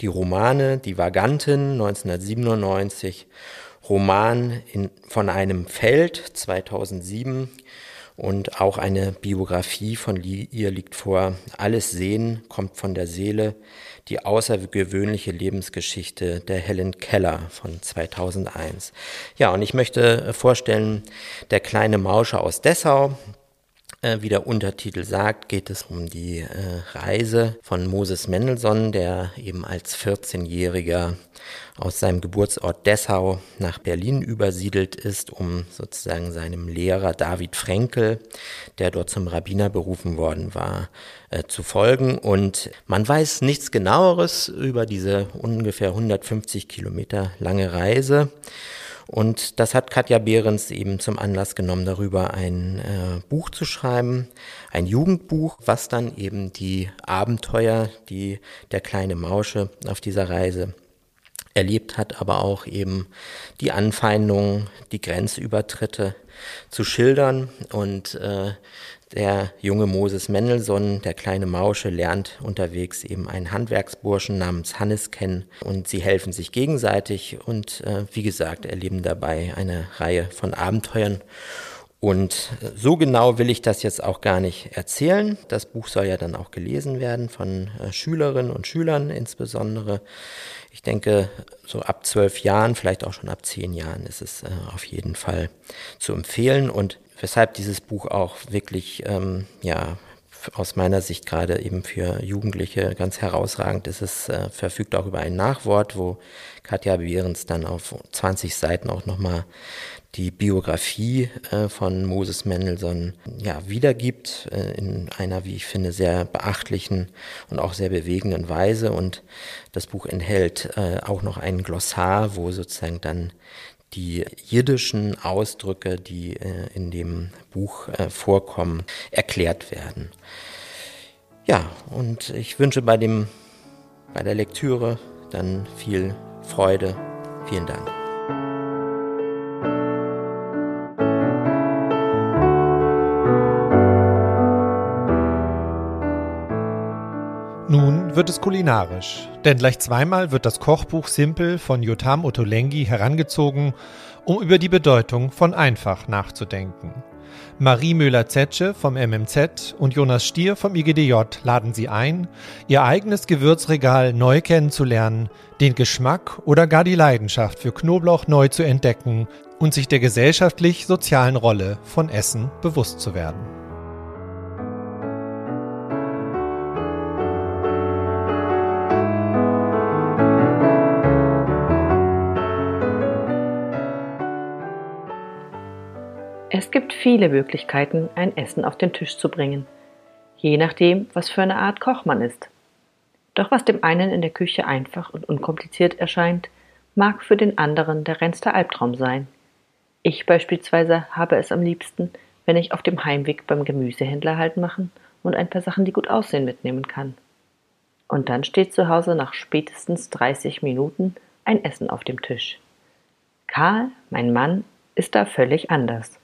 die Romane, Die Vagantin 1997, Roman in, von einem Feld 2007 und auch eine Biografie von ihr liegt vor. Alles Sehen kommt von der Seele die außergewöhnliche Lebensgeschichte der Helen Keller von 2001. Ja, und ich möchte vorstellen, der kleine Mauscher aus Dessau, wie der Untertitel sagt, geht es um die äh, Reise von Moses Mendelssohn, der eben als 14-Jähriger aus seinem Geburtsort Dessau nach Berlin übersiedelt ist, um sozusagen seinem Lehrer David Frenkel, der dort zum Rabbiner berufen worden war, äh, zu folgen. Und man weiß nichts genaueres über diese ungefähr 150 Kilometer lange Reise. Und das hat Katja Behrens eben zum Anlass genommen, darüber ein äh, Buch zu schreiben, ein Jugendbuch, was dann eben die Abenteuer, die der kleine Mausche auf dieser Reise erlebt hat, aber auch eben die Anfeindungen, die Grenzübertritte zu schildern. Und äh, der junge Moses Mendelssohn, der kleine Mausche, lernt unterwegs eben einen Handwerksburschen namens Hannes kennen und sie helfen sich gegenseitig und äh, wie gesagt erleben dabei eine Reihe von Abenteuern. Und äh, so genau will ich das jetzt auch gar nicht erzählen. Das Buch soll ja dann auch gelesen werden von äh, Schülerinnen und Schülern insbesondere. Ich denke, so ab zwölf Jahren, vielleicht auch schon ab zehn Jahren ist es äh, auf jeden Fall zu empfehlen. Und weshalb dieses Buch auch wirklich, ähm, ja, aus meiner Sicht gerade eben für Jugendliche ganz herausragend ist. Es äh, verfügt auch über ein Nachwort, wo Katja Behrens dann auf 20 Seiten auch nochmal die Biografie äh, von Moses Mendelssohn ja, wiedergibt, äh, in einer, wie ich finde, sehr beachtlichen und auch sehr bewegenden Weise. Und das Buch enthält äh, auch noch ein Glossar, wo sozusagen dann die jiddischen Ausdrücke, die äh, in dem Buch äh, vorkommen, erklärt werden. Ja, und ich wünsche bei, dem, bei der Lektüre dann viel Freude. Vielen Dank. Wird es kulinarisch, denn gleich zweimal wird das Kochbuch Simple von Jotam Ottolenghi herangezogen, um über die Bedeutung von einfach nachzudenken. Marie Müller-Zetsche vom MMZ und Jonas Stier vom IGDJ laden Sie ein, Ihr eigenes Gewürzregal neu kennenzulernen, den Geschmack oder gar die Leidenschaft für Knoblauch neu zu entdecken und sich der gesellschaftlich-sozialen Rolle von Essen bewusst zu werden. Es gibt viele Möglichkeiten, ein Essen auf den Tisch zu bringen, je nachdem, was für eine Art Koch man ist. Doch was dem einen in der Küche einfach und unkompliziert erscheint, mag für den anderen der reinste Albtraum sein. Ich beispielsweise habe es am liebsten, wenn ich auf dem Heimweg beim Gemüsehändler halt machen und ein paar Sachen, die gut aussehen, mitnehmen kann. Und dann steht zu Hause nach spätestens 30 Minuten ein Essen auf dem Tisch. Karl, mein Mann, ist da völlig anders.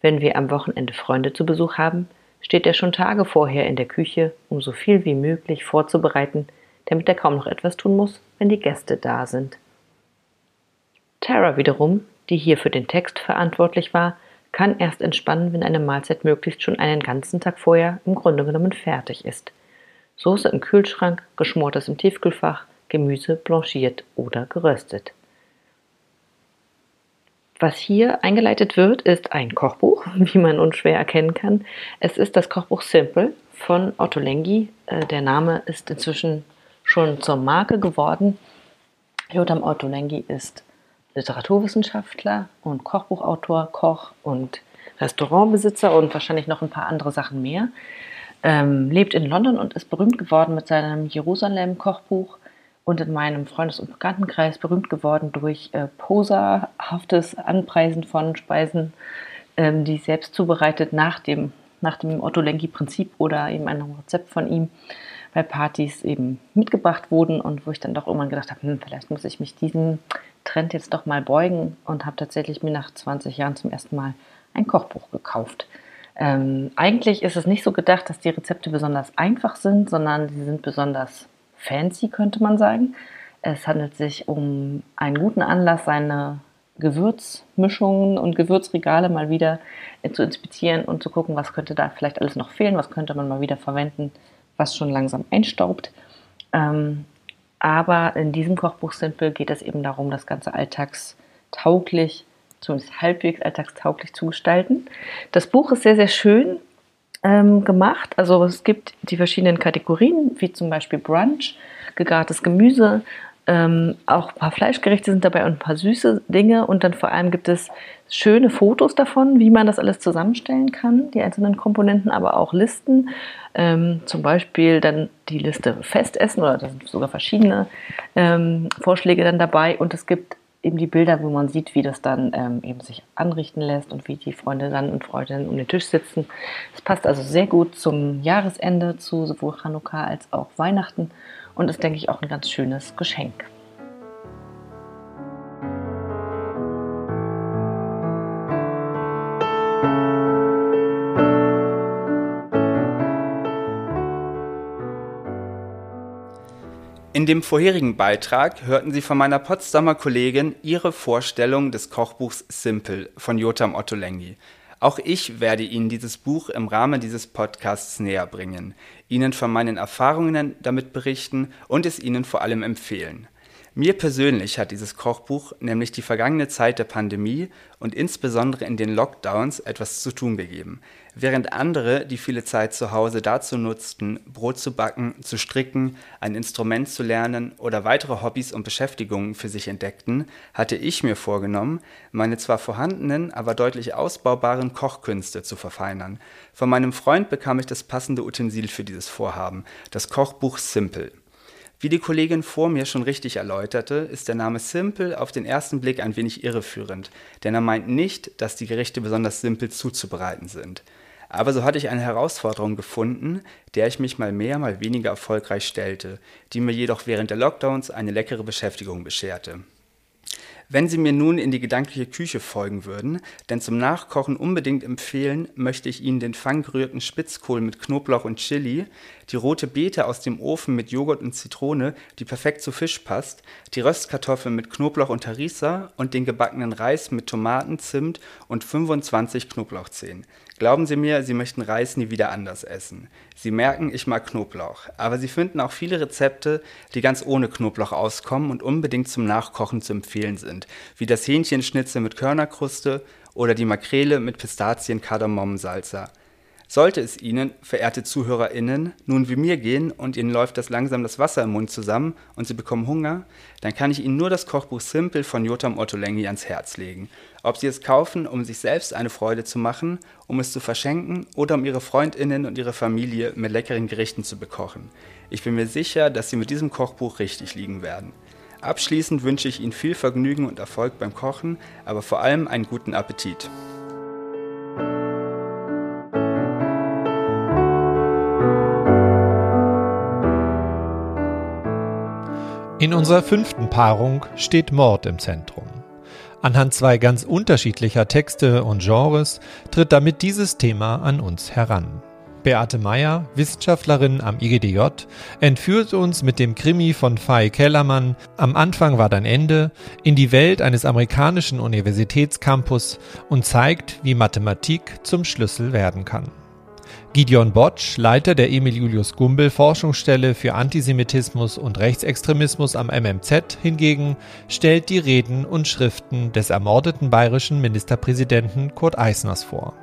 Wenn wir am Wochenende Freunde zu Besuch haben, steht er schon Tage vorher in der Küche, um so viel wie möglich vorzubereiten, damit er kaum noch etwas tun muss, wenn die Gäste da sind. Tara wiederum, die hier für den Text verantwortlich war, kann erst entspannen, wenn eine Mahlzeit möglichst schon einen ganzen Tag vorher im Grunde genommen fertig ist. Soße im Kühlschrank, geschmortes im Tiefkühlfach, Gemüse blanchiert oder geröstet. Was hier eingeleitet wird, ist ein Kochbuch, wie man unschwer erkennen kann. Es ist das Kochbuch Simple von Otto Lengi. Äh, der Name ist inzwischen schon zur Marke geworden. Jotam Otto Lengi ist Literaturwissenschaftler und Kochbuchautor, Koch und Restaurantbesitzer und wahrscheinlich noch ein paar andere Sachen mehr. Ähm, lebt in London und ist berühmt geworden mit seinem Jerusalem-Kochbuch und in meinem Freundes- und Bekanntenkreis berühmt geworden durch äh, poserhaftes Anpreisen von Speisen, ähm, die selbst zubereitet nach dem, nach dem Otto Lengi-Prinzip oder eben einem Rezept von ihm bei Partys eben mitgebracht wurden und wo ich dann doch irgendwann gedacht habe, hm, vielleicht muss ich mich diesem Trend jetzt doch mal beugen und habe tatsächlich mir nach 20 Jahren zum ersten Mal ein Kochbuch gekauft. Ähm, eigentlich ist es nicht so gedacht, dass die Rezepte besonders einfach sind, sondern sie sind besonders fancy, könnte man sagen. Es handelt sich um einen guten Anlass, seine Gewürzmischungen und Gewürzregale mal wieder zu inspizieren und zu gucken, was könnte da vielleicht alles noch fehlen, was könnte man mal wieder verwenden, was schon langsam einstaubt. Ähm, aber in diesem Kochbuch Simple geht es eben darum, das Ganze alltagstauglich, zumindest halbwegs alltagstauglich zu gestalten. Das Buch ist sehr, sehr schön ähm, gemacht. Also es gibt die verschiedenen Kategorien, wie zum Beispiel Brunch, gegartes Gemüse, ähm, auch ein paar Fleischgerichte sind dabei und ein paar süße Dinge. Und dann vor allem gibt es schöne Fotos davon, wie man das alles zusammenstellen kann, die einzelnen Komponenten, aber auch Listen. Ähm, zum Beispiel dann die Liste Festessen oder da sind sogar verschiedene ähm, Vorschläge dann dabei. Und es gibt eben die Bilder, wo man sieht, wie das dann ähm, eben sich anrichten lässt und wie die Freunde dann und Freundinnen um den Tisch sitzen. Es passt also sehr gut zum Jahresende, zu sowohl Chanukka als auch Weihnachten und ist, denke ich, auch ein ganz schönes Geschenk. In dem vorherigen Beitrag hörten Sie von meiner Potsdamer Kollegin ihre Vorstellung des Kochbuchs Simple von Jotam Ottolenghi. Auch ich werde Ihnen dieses Buch im Rahmen dieses Podcasts näher bringen, Ihnen von meinen Erfahrungen damit berichten und es Ihnen vor allem empfehlen. Mir persönlich hat dieses Kochbuch nämlich die vergangene Zeit der Pandemie und insbesondere in den Lockdowns etwas zu tun gegeben. Während andere die viele Zeit zu Hause dazu nutzten, Brot zu backen, zu stricken, ein Instrument zu lernen oder weitere Hobbys und Beschäftigungen für sich entdeckten, hatte ich mir vorgenommen, meine zwar vorhandenen, aber deutlich ausbaubaren Kochkünste zu verfeinern. Von meinem Freund bekam ich das passende Utensil für dieses Vorhaben, das Kochbuch Simple. Wie die Kollegin vor mir schon richtig erläuterte, ist der Name Simple auf den ersten Blick ein wenig irreführend, denn er meint nicht, dass die Gerichte besonders simpel zuzubereiten sind. Aber so hatte ich eine Herausforderung gefunden, der ich mich mal mehr, mal weniger erfolgreich stellte, die mir jedoch während der Lockdowns eine leckere Beschäftigung bescherte. Wenn Sie mir nun in die gedankliche Küche folgen würden, denn zum Nachkochen unbedingt empfehlen, möchte ich Ihnen den fanggerührten Spitzkohl mit Knoblauch und Chili, die rote Beete aus dem Ofen mit Joghurt und Zitrone, die perfekt zu Fisch passt, die Röstkartoffeln mit Knoblauch und Harissa und den gebackenen Reis mit Tomaten, Zimt und 25 Knoblauchzehen. Glauben Sie mir, Sie möchten Reis nie wieder anders essen. Sie merken, ich mag Knoblauch, aber Sie finden auch viele Rezepte, die ganz ohne Knoblauch auskommen und unbedingt zum Nachkochen zu empfehlen sind, wie das Hähnchenschnitzel mit Körnerkruste oder die Makrele mit Pistazien-Kardamomsalsa. Sollte es Ihnen, verehrte ZuhörerInnen, nun wie mir gehen und Ihnen läuft das langsam das Wasser im Mund zusammen und Sie bekommen Hunger, dann kann ich Ihnen nur das Kochbuch Simple von Jotam Ottolenghi ans Herz legen. Ob Sie es kaufen, um sich selbst eine Freude zu machen, um es zu verschenken oder um Ihre FreundInnen und Ihre Familie mit leckeren Gerichten zu bekochen. Ich bin mir sicher, dass Sie mit diesem Kochbuch richtig liegen werden. Abschließend wünsche ich Ihnen viel Vergnügen und Erfolg beim Kochen, aber vor allem einen guten Appetit. In unserer fünften Paarung steht Mord im Zentrum. Anhand zwei ganz unterschiedlicher Texte und Genres tritt damit dieses Thema an uns heran. Beate Meyer, Wissenschaftlerin am IGDJ, entführt uns mit dem Krimi von Fay Kellermann Am Anfang war dein Ende in die Welt eines amerikanischen Universitätscampus und zeigt, wie Mathematik zum Schlüssel werden kann. Gideon Botsch, Leiter der Emil Julius Gumbel Forschungsstelle für Antisemitismus und Rechtsextremismus am MMZ hingegen, stellt die Reden und Schriften des ermordeten bayerischen Ministerpräsidenten Kurt Eisners vor.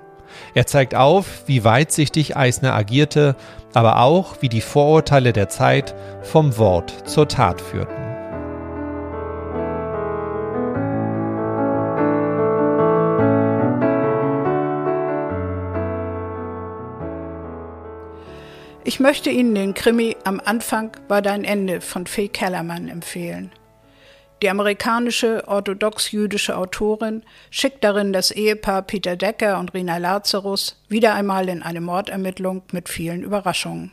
Er zeigt auf, wie weitsichtig Eisner agierte, aber auch, wie die Vorurteile der Zeit vom Wort zur Tat führten. Ich möchte Ihnen den Krimi Am Anfang war dein Ende von Fee Kellermann empfehlen. Die amerikanische orthodox-jüdische Autorin schickt darin das Ehepaar Peter Decker und Rina Lazarus wieder einmal in eine Mordermittlung mit vielen Überraschungen.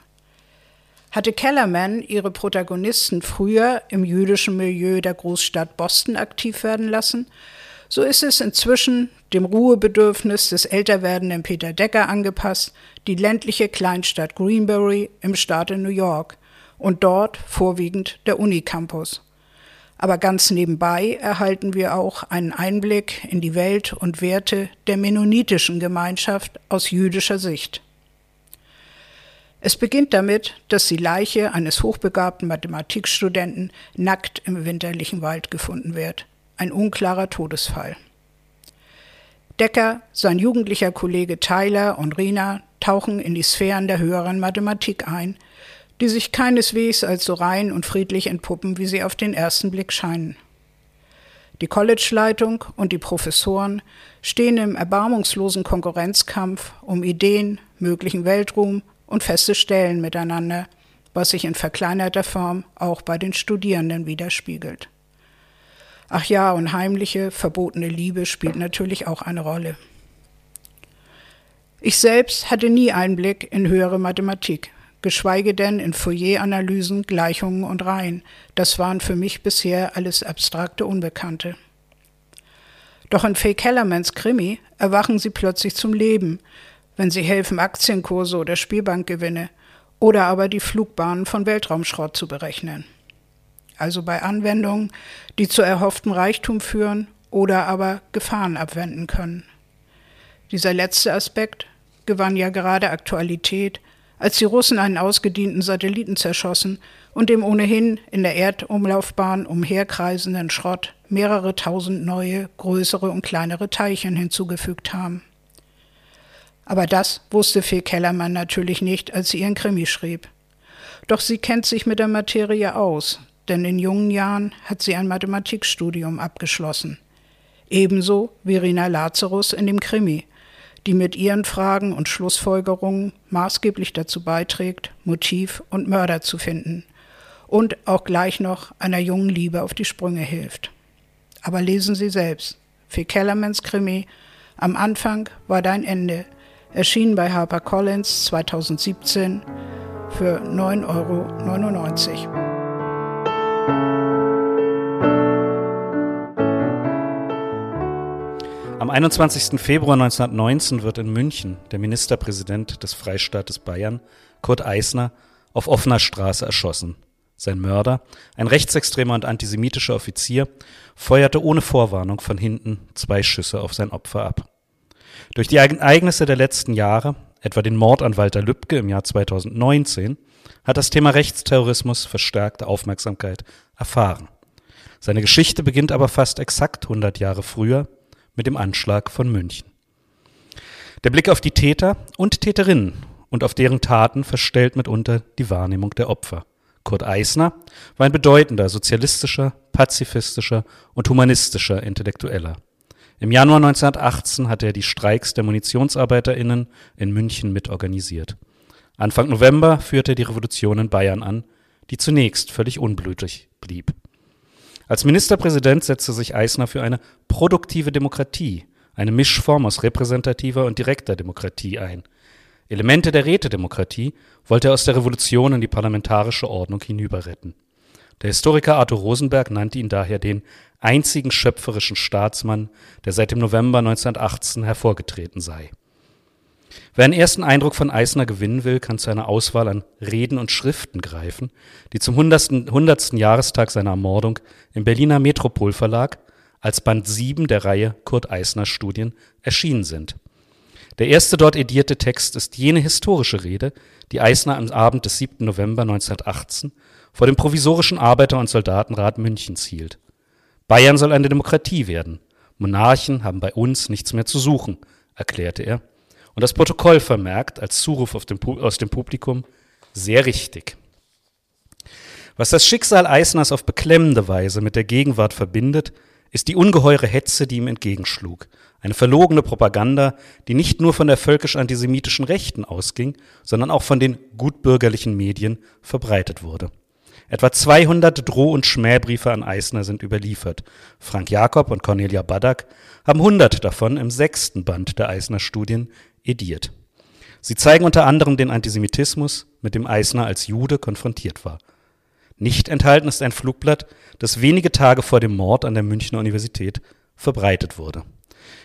Hatte Kellerman ihre Protagonisten früher im jüdischen Milieu der Großstadt Boston aktiv werden lassen, so ist es inzwischen dem Ruhebedürfnis des älter werdenden Peter Decker angepasst, die ländliche Kleinstadt Greenbury im Staate New York und dort vorwiegend der Unicampus. Aber ganz nebenbei erhalten wir auch einen Einblick in die Welt und Werte der mennonitischen Gemeinschaft aus jüdischer Sicht. Es beginnt damit, dass die Leiche eines hochbegabten Mathematikstudenten nackt im winterlichen Wald gefunden wird ein unklarer Todesfall. Decker, sein jugendlicher Kollege Tyler und Rina tauchen in die Sphären der höheren Mathematik ein, die sich keineswegs als so rein und friedlich entpuppen, wie sie auf den ersten Blick scheinen. Die Collegeleitung und die Professoren stehen im erbarmungslosen Konkurrenzkampf um Ideen, möglichen Weltruhm und feste Stellen miteinander, was sich in verkleinerter Form auch bei den Studierenden widerspiegelt. Ach ja, und heimliche, verbotene Liebe spielt natürlich auch eine Rolle. Ich selbst hatte nie Einblick in höhere Mathematik, geschweige denn in Fourier-Analysen, Gleichungen und Reihen. Das waren für mich bisher alles abstrakte Unbekannte. Doch in Faye Kellermans Krimi erwachen sie plötzlich zum Leben, wenn sie helfen, Aktienkurse oder Spielbankgewinne oder aber die Flugbahnen von Weltraumschrott zu berechnen also bei Anwendungen, die zu erhofftem Reichtum führen oder aber Gefahren abwenden können. Dieser letzte Aspekt gewann ja gerade Aktualität, als die Russen einen ausgedienten Satelliten zerschossen und dem ohnehin in der Erdumlaufbahn umherkreisenden Schrott mehrere tausend neue, größere und kleinere Teilchen hinzugefügt haben. Aber das wusste Fee Kellermann natürlich nicht, als sie ihren Krimi schrieb. Doch sie kennt sich mit der Materie aus, denn in jungen Jahren hat sie ein Mathematikstudium abgeschlossen. Ebenso wie Rina Lazarus in dem Krimi, die mit ihren Fragen und Schlussfolgerungen maßgeblich dazu beiträgt, Motiv und Mörder zu finden und auch gleich noch einer jungen Liebe auf die Sprünge hilft. Aber lesen Sie selbst. Fee Kellermans Krimi Am Anfang war dein Ende, erschien bei HarperCollins 2017 für 9,99 Euro. Am 21. Februar 1919 wird in München der Ministerpräsident des Freistaates Bayern, Kurt Eisner, auf offener Straße erschossen. Sein Mörder, ein rechtsextremer und antisemitischer Offizier, feuerte ohne Vorwarnung von hinten zwei Schüsse auf sein Opfer ab. Durch die Ereignisse der letzten Jahre, etwa den Mord an Walter Lübcke im Jahr 2019, hat das Thema Rechtsterrorismus verstärkte Aufmerksamkeit erfahren. Seine Geschichte beginnt aber fast exakt 100 Jahre früher mit dem Anschlag von München. Der Blick auf die Täter und Täterinnen und auf deren Taten verstellt mitunter die Wahrnehmung der Opfer. Kurt Eisner war ein bedeutender sozialistischer, pazifistischer und humanistischer Intellektueller. Im Januar 1918 hatte er die Streiks der Munitionsarbeiterinnen in München mitorganisiert. Anfang November führte er die Revolution in Bayern an, die zunächst völlig unblutig blieb. Als Ministerpräsident setzte sich Eisner für eine produktive Demokratie, eine Mischform aus repräsentativer und direkter Demokratie ein. Elemente der Rätedemokratie wollte er aus der Revolution in die parlamentarische Ordnung hinüberretten. Der Historiker Arthur Rosenberg nannte ihn daher den einzigen schöpferischen Staatsmann, der seit dem November 1918 hervorgetreten sei. Wer einen ersten Eindruck von Eisner gewinnen will, kann zu einer Auswahl an Reden und Schriften greifen, die zum 100. 100. Jahrestag seiner Ermordung im Berliner Metropolverlag als Band 7 der Reihe Kurt Eisner Studien erschienen sind. Der erste dort edierte Text ist jene historische Rede, die Eisner am Abend des 7. November 1918 vor dem provisorischen Arbeiter- und Soldatenrat Münchens hielt. Bayern soll eine Demokratie werden. Monarchen haben bei uns nichts mehr zu suchen, erklärte er und das Protokoll vermerkt als Zuruf dem aus dem Publikum sehr richtig. Was das Schicksal Eisners auf beklemmende Weise mit der Gegenwart verbindet, ist die ungeheure Hetze, die ihm entgegenschlug. Eine verlogene Propaganda, die nicht nur von der völkisch-antisemitischen Rechten ausging, sondern auch von den gutbürgerlichen Medien verbreitet wurde. Etwa 200 Droh- und Schmähbriefe an Eisner sind überliefert. Frank Jakob und Cornelia Baddack haben 100 davon im sechsten Band der Eisner Studien ediert. Sie zeigen unter anderem den Antisemitismus, mit dem Eisner als Jude konfrontiert war. Nicht enthalten ist ein Flugblatt, das wenige Tage vor dem Mord an der Münchner Universität verbreitet wurde.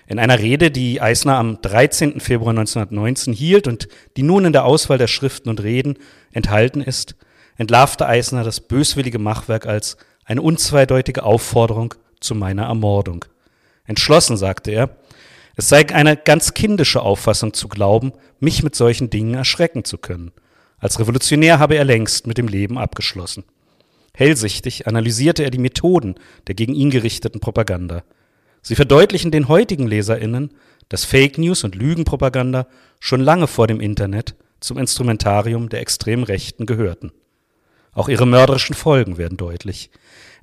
In einer Rede, die Eisner am 13. Februar 1919 hielt und die nun in der Auswahl der Schriften und Reden enthalten ist, entlarvte Eisner das böswillige Machwerk als eine unzweideutige Aufforderung zu meiner Ermordung. Entschlossen, sagte er, es sei eine ganz kindische Auffassung zu glauben, mich mit solchen Dingen erschrecken zu können. Als Revolutionär habe er längst mit dem Leben abgeschlossen. Hellsichtig analysierte er die Methoden der gegen ihn gerichteten Propaganda. Sie verdeutlichen den heutigen Leserinnen, dass Fake News und Lügenpropaganda schon lange vor dem Internet zum Instrumentarium der extremen Rechten gehörten. Auch ihre mörderischen Folgen werden deutlich.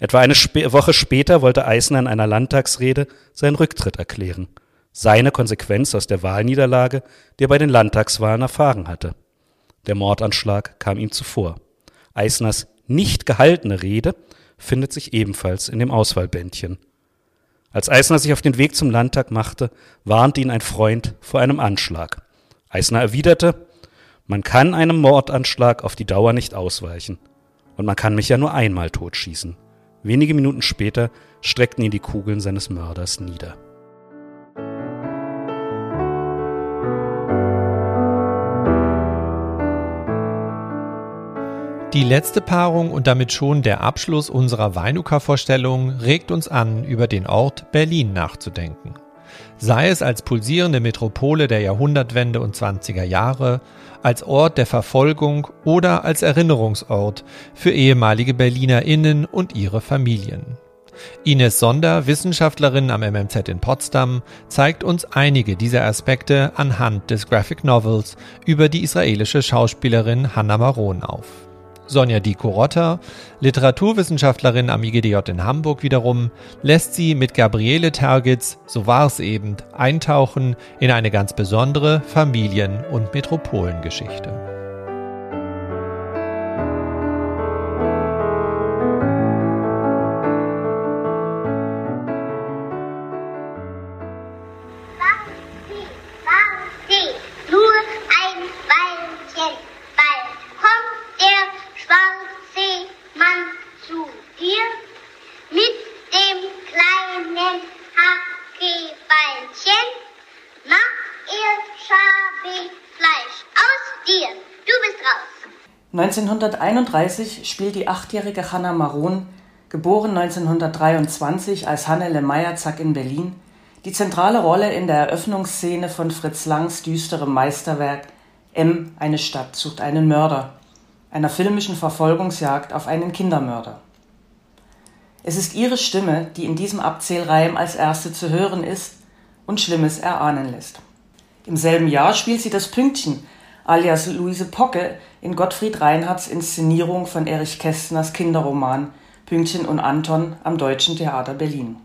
Etwa eine Sp Woche später wollte Eisner in einer Landtagsrede seinen Rücktritt erklären seine Konsequenz aus der Wahlniederlage, die er bei den Landtagswahlen erfahren hatte. Der Mordanschlag kam ihm zuvor. Eisners nicht gehaltene Rede findet sich ebenfalls in dem Auswahlbändchen. Als Eisner sich auf den Weg zum Landtag machte, warnte ihn ein Freund vor einem Anschlag. Eisner erwiderte, man kann einem Mordanschlag auf die Dauer nicht ausweichen. Und man kann mich ja nur einmal totschießen. Wenige Minuten später streckten ihn die Kugeln seines Mörders nieder. Die letzte Paarung und damit schon der Abschluss unserer Weinuka-Vorstellung regt uns an, über den Ort Berlin nachzudenken. Sei es als pulsierende Metropole der Jahrhundertwende und 20er Jahre, als Ort der Verfolgung oder als Erinnerungsort für ehemalige BerlinerInnen und ihre Familien. Ines Sonder, Wissenschaftlerin am MMZ in Potsdam, zeigt uns einige dieser Aspekte anhand des Graphic Novels über die israelische Schauspielerin Hannah Maron auf. Sonja Diko-Rotter, Literaturwissenschaftlerin am IGDJ in Hamburg wiederum, lässt sie mit Gabriele Tergitz, so war's eben, eintauchen in eine ganz besondere Familien- und Metropolengeschichte. Hackebeilchen, mach ihr Schabefleisch aus dir. Du bist raus. 1931 spielt die achtjährige Hanna Maron, geboren 1923 als Hannele Meierzack in Berlin, die zentrale Rolle in der Eröffnungsszene von Fritz Langs düsterem Meisterwerk M. Eine Stadt sucht einen Mörder, einer filmischen Verfolgungsjagd auf einen Kindermörder. Es ist ihre Stimme, die in diesem Abzählreim als erste zu hören ist und Schlimmes erahnen lässt. Im selben Jahr spielt sie das Pünktchen, alias Luise Pocke, in Gottfried Reinhardts Inszenierung von Erich Kästners Kinderroman Pünktchen und Anton am Deutschen Theater Berlin.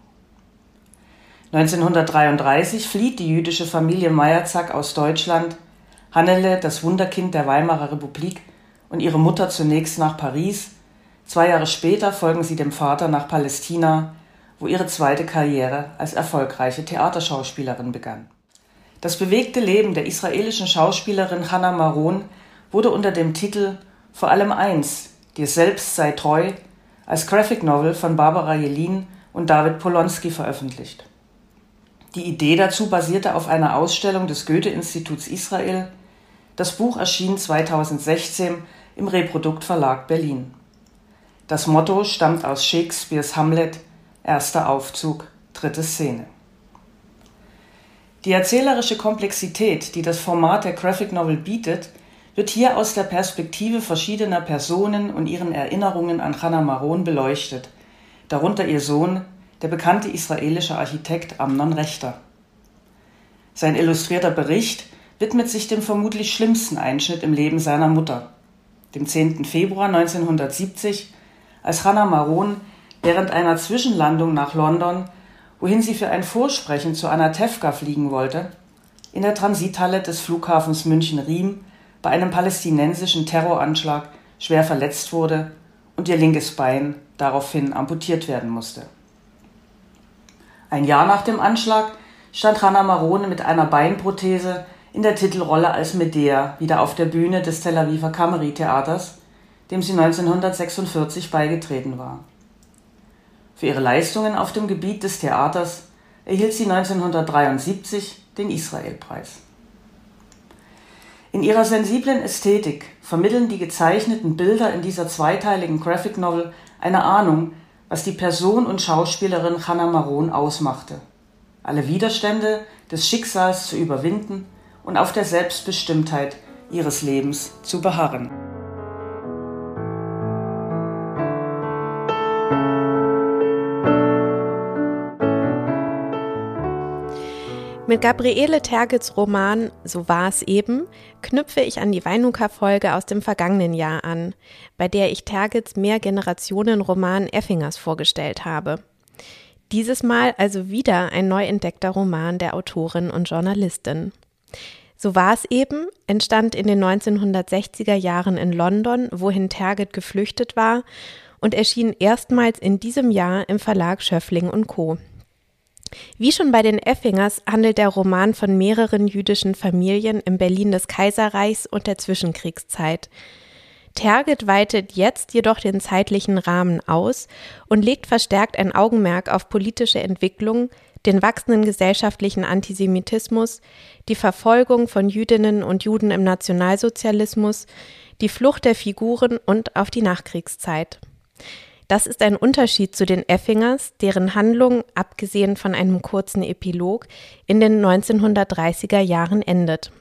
1933 flieht die jüdische Familie Meyerzack aus Deutschland, Hannele, das Wunderkind der Weimarer Republik, und ihre Mutter zunächst nach Paris. Zwei Jahre später folgen sie dem Vater nach Palästina, wo ihre zweite Karriere als erfolgreiche Theaterschauspielerin begann. Das bewegte Leben der israelischen Schauspielerin Hannah Maron wurde unter dem Titel Vor allem eins, dir selbst sei treu, als Graphic Novel von Barbara Jelin und David Polonsky veröffentlicht. Die Idee dazu basierte auf einer Ausstellung des Goethe-Instituts Israel. Das Buch erschien 2016 im Reprodukt Verlag Berlin. Das Motto stammt aus Shakespeares Hamlet, erster Aufzug, dritte Szene. Die erzählerische Komplexität, die das Format der Graphic Novel bietet, wird hier aus der Perspektive verschiedener Personen und ihren Erinnerungen an Hannah Maron beleuchtet, darunter ihr Sohn, der bekannte israelische Architekt Amnon Rechter. Sein illustrierter Bericht widmet sich dem vermutlich schlimmsten Einschnitt im Leben seiner Mutter, dem 10. Februar 1970, als Hannah Maron während einer Zwischenlandung nach London wohin sie für ein Vorsprechen zu Anatevka fliegen wollte, in der Transithalle des Flughafens München-Riem bei einem palästinensischen Terroranschlag schwer verletzt wurde und ihr linkes Bein daraufhin amputiert werden musste. Ein Jahr nach dem Anschlag stand Hannah Marone mit einer Beinprothese in der Titelrolle als Medea wieder auf der Bühne des Tel Aviver Kameri Theaters, dem sie 1946 beigetreten war. Für ihre Leistungen auf dem Gebiet des Theaters erhielt sie 1973 den Israelpreis. In ihrer sensiblen Ästhetik vermitteln die gezeichneten Bilder in dieser zweiteiligen Graphic Novel eine Ahnung, was die Person und Schauspielerin Hannah Maron ausmachte. Alle Widerstände des Schicksals zu überwinden und auf der Selbstbestimmtheit ihres Lebens zu beharren. Mit Gabriele Tergels Roman So war es eben knüpfe ich an die Weinuka-Folge aus dem vergangenen Jahr an, bei der ich Tergels Mehrgenerationen-Roman Effingers vorgestellt habe. Dieses Mal also wieder ein neu entdeckter Roman der Autorin und Journalistin. So war es eben, entstand in den 1960er Jahren in London, wohin Terget geflüchtet war, und erschien erstmals in diesem Jahr im Verlag Schöffling und Co. Wie schon bei den Effingers handelt der Roman von mehreren jüdischen Familien im Berlin des Kaiserreichs und der Zwischenkriegszeit. Terget weitet jetzt jedoch den zeitlichen Rahmen aus und legt verstärkt ein Augenmerk auf politische Entwicklungen, den wachsenden gesellschaftlichen Antisemitismus, die Verfolgung von Jüdinnen und Juden im Nationalsozialismus, die Flucht der Figuren und auf die Nachkriegszeit. Das ist ein Unterschied zu den Effingers, deren Handlung, abgesehen von einem kurzen Epilog, in den 1930er Jahren endet.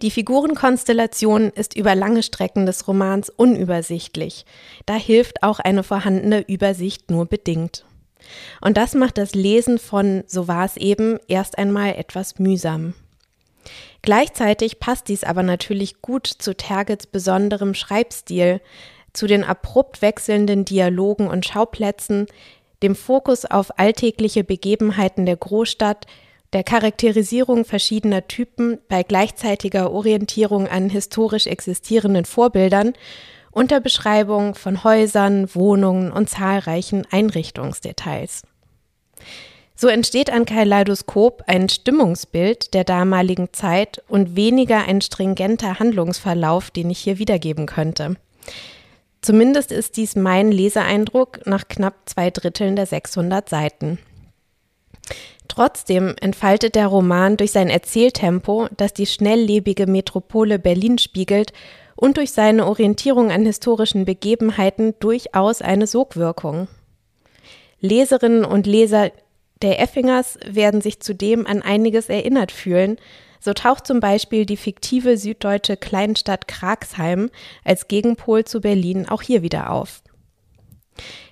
Die Figurenkonstellation ist über lange Strecken des Romans unübersichtlich. Da hilft auch eine vorhandene Übersicht nur bedingt. Und das macht das Lesen von So war es eben erst einmal etwas mühsam. Gleichzeitig passt dies aber natürlich gut zu Tergets besonderem Schreibstil, zu den abrupt wechselnden Dialogen und Schauplätzen, dem Fokus auf alltägliche Begebenheiten der Großstadt, der Charakterisierung verschiedener Typen bei gleichzeitiger Orientierung an historisch existierenden Vorbildern und der Beschreibung von Häusern, Wohnungen und zahlreichen Einrichtungsdetails. So entsteht ein Kaleidoskop ein Stimmungsbild der damaligen Zeit und weniger ein stringenter Handlungsverlauf, den ich hier wiedergeben könnte. Zumindest ist dies mein Leseeindruck nach knapp zwei Dritteln der 600 Seiten. Trotzdem entfaltet der Roman durch sein Erzähltempo, das die schnelllebige Metropole Berlin spiegelt, und durch seine Orientierung an historischen Begebenheiten durchaus eine Sogwirkung. Leserinnen und Leser der Effingers werden sich zudem an einiges erinnert fühlen. So taucht zum Beispiel die fiktive süddeutsche Kleinstadt Kragsheim als Gegenpol zu Berlin auch hier wieder auf.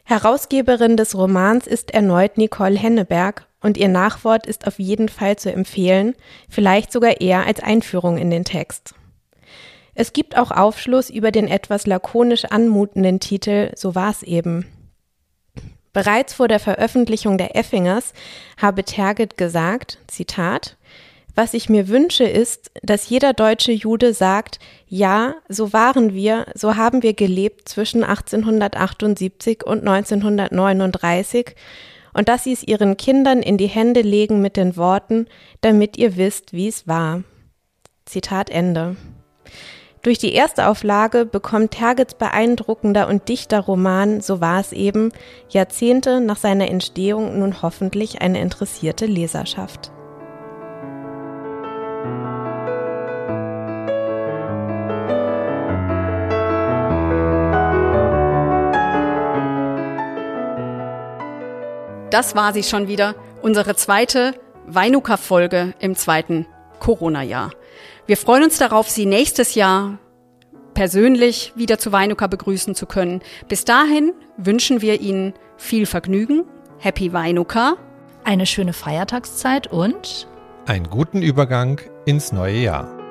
Herausgeberin des Romans ist erneut Nicole Henneberg und ihr Nachwort ist auf jeden Fall zu empfehlen, vielleicht sogar eher als Einführung in den Text. Es gibt auch Aufschluss über den etwas lakonisch anmutenden Titel So war's eben. Bereits vor der Veröffentlichung der Effingers habe Terget gesagt, Zitat, was ich mir wünsche ist, dass jeder deutsche Jude sagt, ja, so waren wir, so haben wir gelebt zwischen 1878 und 1939 und dass sie es ihren Kindern in die Hände legen mit den Worten, damit ihr wisst, wie es war. Zitat Ende. Durch die erste Auflage bekommt Tergets beeindruckender und dichter Roman So war es eben Jahrzehnte nach seiner Entstehung nun hoffentlich eine interessierte Leserschaft. Das war sie schon wieder, unsere zweite Weinuka-Folge im zweiten Corona-Jahr. Wir freuen uns darauf, Sie nächstes Jahr persönlich wieder zu Weinuka begrüßen zu können. Bis dahin wünschen wir Ihnen viel Vergnügen, Happy Weinuka, eine schöne Feiertagszeit und einen guten Übergang ins neue Jahr.